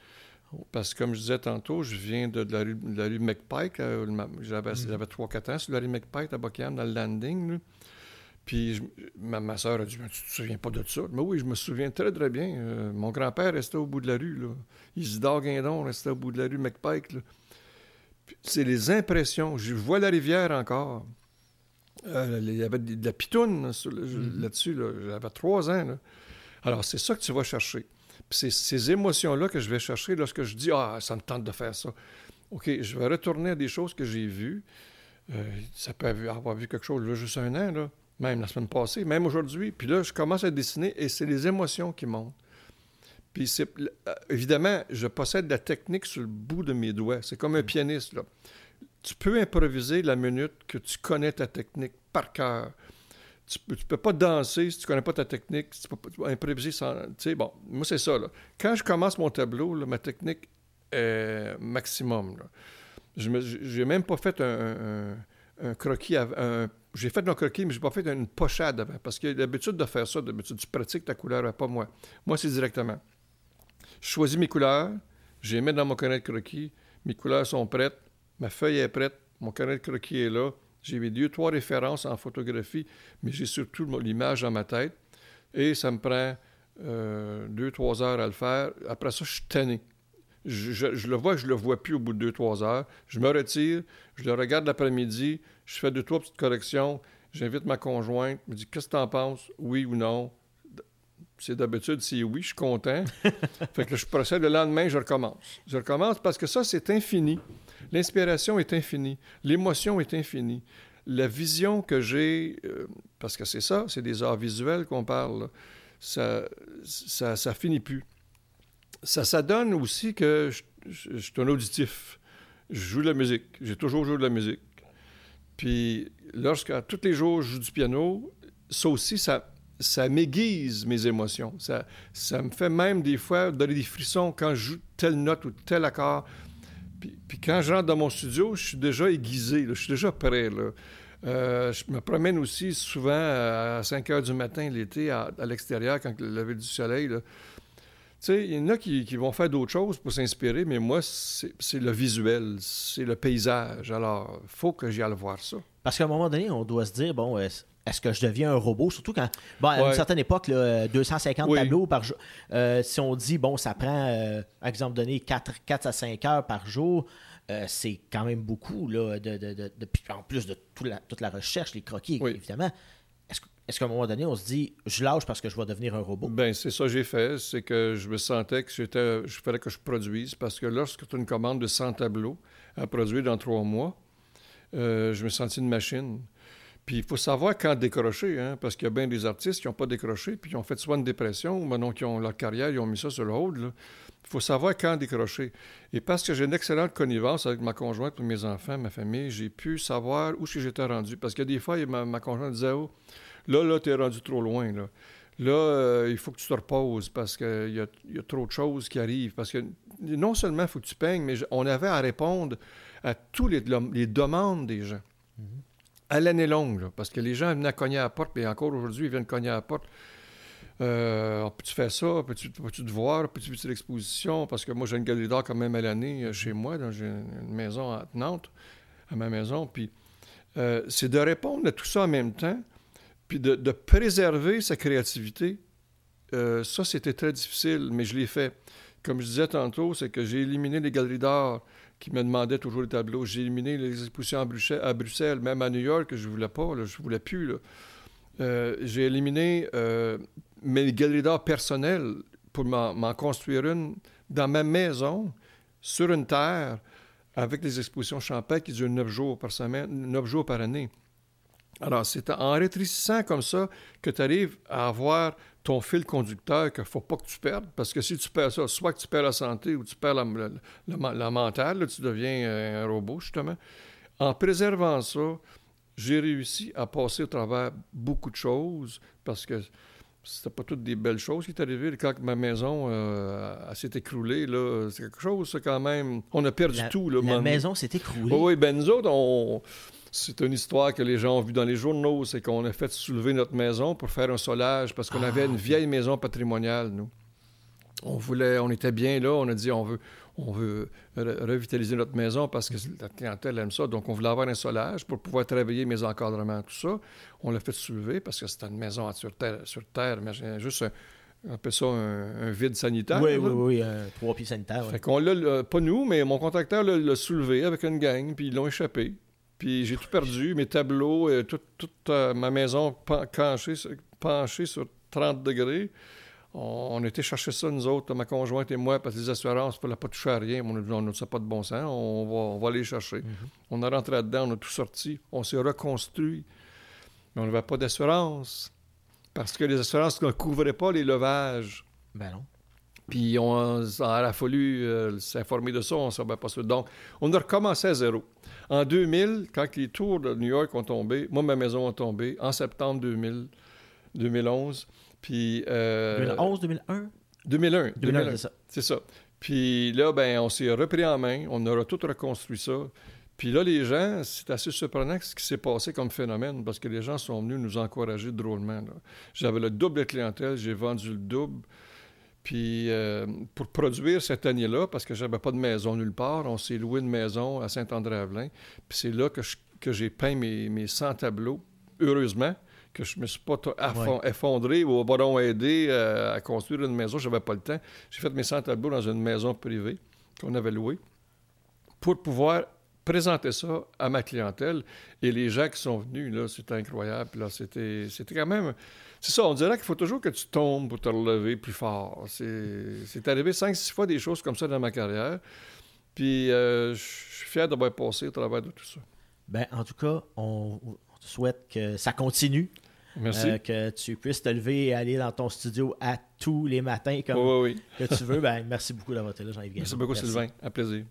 Parce que, comme je disais tantôt, je viens de, la, rue, de la rue McPike. Euh, j'avais, 3-4 mm. ans sur la rue McPike à Buckingham, dans le landing. Puis ma, ma soeur a dit Tu te souviens pas de ça? Mais oui, je me souviens très, très bien. Euh, mon grand-père restait au bout de la rue. Là. Isidore Guindon restait au bout de la rue McPike. C'est les impressions. Je vois la rivière encore. Euh, il y avait de la pitoune mm-hmm. là-dessus. J'avais trois ans. Alors, c'est ça que tu vas chercher. Puis c'est ces émotions-là que je vais chercher lorsque je dis Ah, ça me tente de faire ça. OK, je vais retourner à des choses que j'ai vues. Euh, ça peut avoir vu quelque chose là, juste un an. Là même la semaine passée, même aujourd'hui. Puis là, je commence à dessiner et c'est les émotions qui montent. Puis c'est, euh, évidemment, je possède la technique sur le bout de mes doigts. C'est comme un mm. pianiste, là. Tu peux improviser la minute que tu connais ta technique par cœur. tu peux, peux pas danser si tu connais pas ta technique, tu peux pas improviser sans. Tu sais, bon, moi, c'est ça. Là. Quand je commence mon tableau, ma technique est maximum. Je n'ai même pas fait un, croquis. J'ai fait un croquis, mais je n'ai pas fait une pochade avant. Parce a l'habitude de faire ça. D'habitude, tu pratiques ta couleur, pas moi. Moi, c'est directement. Je choisis mes couleurs, je les mets dans mon carnet de croquis, mes couleurs sont prêtes, ma feuille est prête, mon carnet de croquis est là, j'ai mis deux, trois références en photographie, mais j'ai surtout l'image dans ma tête. Et ça me prend euh, deux, trois heures à le faire. Après ça, je suis tanné. Je, le vois, je le vois plus au bout de deux, trois heures. Je me retire, je le regarde l'après-midi, je fais deux, trois petites corrections. J'invite ma conjointe, me dit Qu'est-ce que tu en penses Oui ou non? C'est d'habitude, c'est oui, je suis content. fait que je procède le lendemain, je recommence. Je recommence parce que ça, c'est infini. L'inspiration est infinie. L'émotion est infinie. La vision que j'ai, euh, parce que c'est ça, c'est des arts visuels qu'on parle, ça, ça, ça, finit plus. Ça, ça donne aussi que je, suis un auditif. Je joue de la musique. J'ai toujours joué de la musique. Puis, lorsque, tous les jours, je joue du piano, ça aussi, ça, ça m'aiguise mes émotions. Ça, ça me fait même des fois donner des frissons quand je joue telle note ou tel accord. Puis, quand je rentre dans mon studio, je suis déjà aiguisé, je suis déjà prêt. Euh, je me promène aussi souvent à 5 heures du matin l'été à, l'extérieur quand le lever du soleil. Sais, il y en a qui, vont faire d'autres choses pour s'inspirer, mais moi, c'est le visuel, c'est le paysage. Alors, il faut que j'y aille voir ça. Parce qu'à un moment donné, on doit se dire, bon, est-ce que je deviens un robot? Surtout quand, bon, à une certaine époque, 250 tableaux par jour. Euh, si on dit, bon, ça prend, euh, exemple donné, 4, 4 à 5 heures par jour, euh, c'est quand même beaucoup, là, de, en plus de toute la recherche, les croquis, évidemment. Est-ce qu'à un moment donné, on se dit, je lâche parce que je vais devenir un robot? Ben c'est ça que j'ai fait. C'est que je me sentais que j'étais, je fallait que je produise parce que lorsque tu as une commande de 100 tableaux à produire dans trois mois, je me sentis une machine. Puis il faut savoir quand décrocher, hein, parce qu'il y a bien des artistes qui n'ont pas décroché, puis qui ont fait soit une dépression, ou maintenant qui ont leur carrière, ils ont mis ça sur le haut. Il faut savoir quand décrocher. Et parce que j'ai une excellente connivence avec ma conjointe, mes enfants, ma famille, j'ai pu savoir où j'étais rendu. Parce que des fois, ma, conjointe disait Oh, là, là, tu es rendu trop loin. Là, là euh, il faut que tu te reposes parce qu'il y, y a, trop de choses qui arrivent. Parce que non seulement il faut que tu peignes, mais on avait à répondre à tous les, les demandes des gens. Mm-hmm à l'année longue, parce que les gens venaient cogner à la porte, et encore aujourd'hui, ils viennent cogner à la porte. Euh, peux-tu faire ça? Peux-tu te voir? Peux-tu visiter l'exposition? Parce que moi, j'ai une galerie d'art quand même à l'année euh, chez moi. J'ai une maison à Nantes, à ma maison. Puis euh, c'est de répondre à tout ça en même temps, puis de, préserver sa créativité. Euh, ça, c'était très difficile, mais je l'ai fait. Comme je disais tantôt, c'est que j'ai éliminé les galeries d'art qui me demandait toujours les tableaux. J'ai éliminé les expositions à Bruxelles, même à New York, je ne voulais pas, je ne voulais plus. Euh, j'ai éliminé euh, mes galeries d'art personnelles pour m'en construire une dans ma maison, sur une terre, avec les expositions champêtres qui durent neuf jours par semaine, neuf jours par année. Alors, c'est en rétrécissant comme ça que tu arrives à avoir ton fil conducteur qu'il ne faut pas que tu perdes, parce que si tu perds ça, soit que tu perds la santé ou tu perds la, la, mentale, tu deviens euh, un robot, justement. En préservant ça, j'ai réussi à passer au travers beaucoup de choses, parce que c'était pas toutes des belles choses qui est arrivé. Quand ma maison euh, s'est écroulée, là, c'est quelque chose, quand même. On a perdu tout. Là, la maison s'est écroulée? oui, ben nous autres, on c'est une histoire que les gens ont vue dans les journaux, c'est qu'on a fait soulever notre maison pour faire un solage parce qu'on avait une ah, vieille maison patrimoniale, nous. On voulait, on était bien là, on a dit on veut, on veut revitaliser notre maison parce que la clientèle aime ça. Donc, on voulait avoir un solage pour pouvoir travailler mes encadrements, tout ça. On l'a fait soulever parce que c'était une maison sur terre, sur terre mais juste un, on appelle ça un, vide sanitaire. Oui, oui, oui, un trois pieds sanitaire. Fait qu'on l'a, pas nous, mais mon contracteur l'a soulevé avec une gang, puis ils l'ont échappé. Puis j'ai tout perdu, mes tableaux, et toute, euh, ma maison penchée, penchée, sur 30 degrés. On, était chercher ça, nous autres, ma conjointe et moi, parce que les assurances, il ne fallait pas toucher à rien. On n'a pas de bon sens, on va, on va aller chercher. Mm-hmm. On a rentré là-dedans, on a tout sorti, on s'est reconstruit. Mais on n'avait pas d'assurance, parce que les assurances ne couvraient pas les levages. Ben non. Puis on, a fallu euh, s'informer de ça, on ne savait pas ça. Donc, on a recommencé à zéro. En 2000, quand les tours de New York ont tombé, moi, ma maison a tombé en septembre 2000, 2011. Puis, 2011, 2001? 2001. 2001, c'est ça. C'est ça. Puis là, ben, on s'est repris en main, on aura tout reconstruit ça. Puis là, les gens, c'est assez surprenant ce qui s'est passé comme phénomène, parce que les gens sont venus nous encourager drôlement. J'avais le double de clientèle, j'ai vendu le double. Puis euh, pour produire cette année-là, parce que j'avais pas de maison nulle part, on s'est loué une maison à Saint-André-Avelin. Puis c'est là que, j'ai peint mes, mes 100 tableaux, heureusement que je me suis pas effondré ou bon aidé euh, à construire une maison. J'avais pas le temps. J'ai fait mes 100 tableaux dans une maison privée qu'on avait louée pour pouvoir présenter ça à ma clientèle. Et les gens qui sont venus, là, c'était incroyable. Là, c'était, c'était quand même... C'est ça, on dirait qu'il faut toujours que tu tombes pour te relever plus fort. C'est, arrivé cinq, six fois des choses comme ça dans ma carrière. Puis euh, je suis fier d'avoir passé au travers de tout ça. Ben, en tout cas, on, souhaite que ça continue. Merci. Euh, que tu puisses te lever et aller dans ton studio à tous les matins comme que tu veux. Ben, merci beaucoup d'avoir été là, Jean-Yves Merci beaucoup, Sylvain. À plaisir.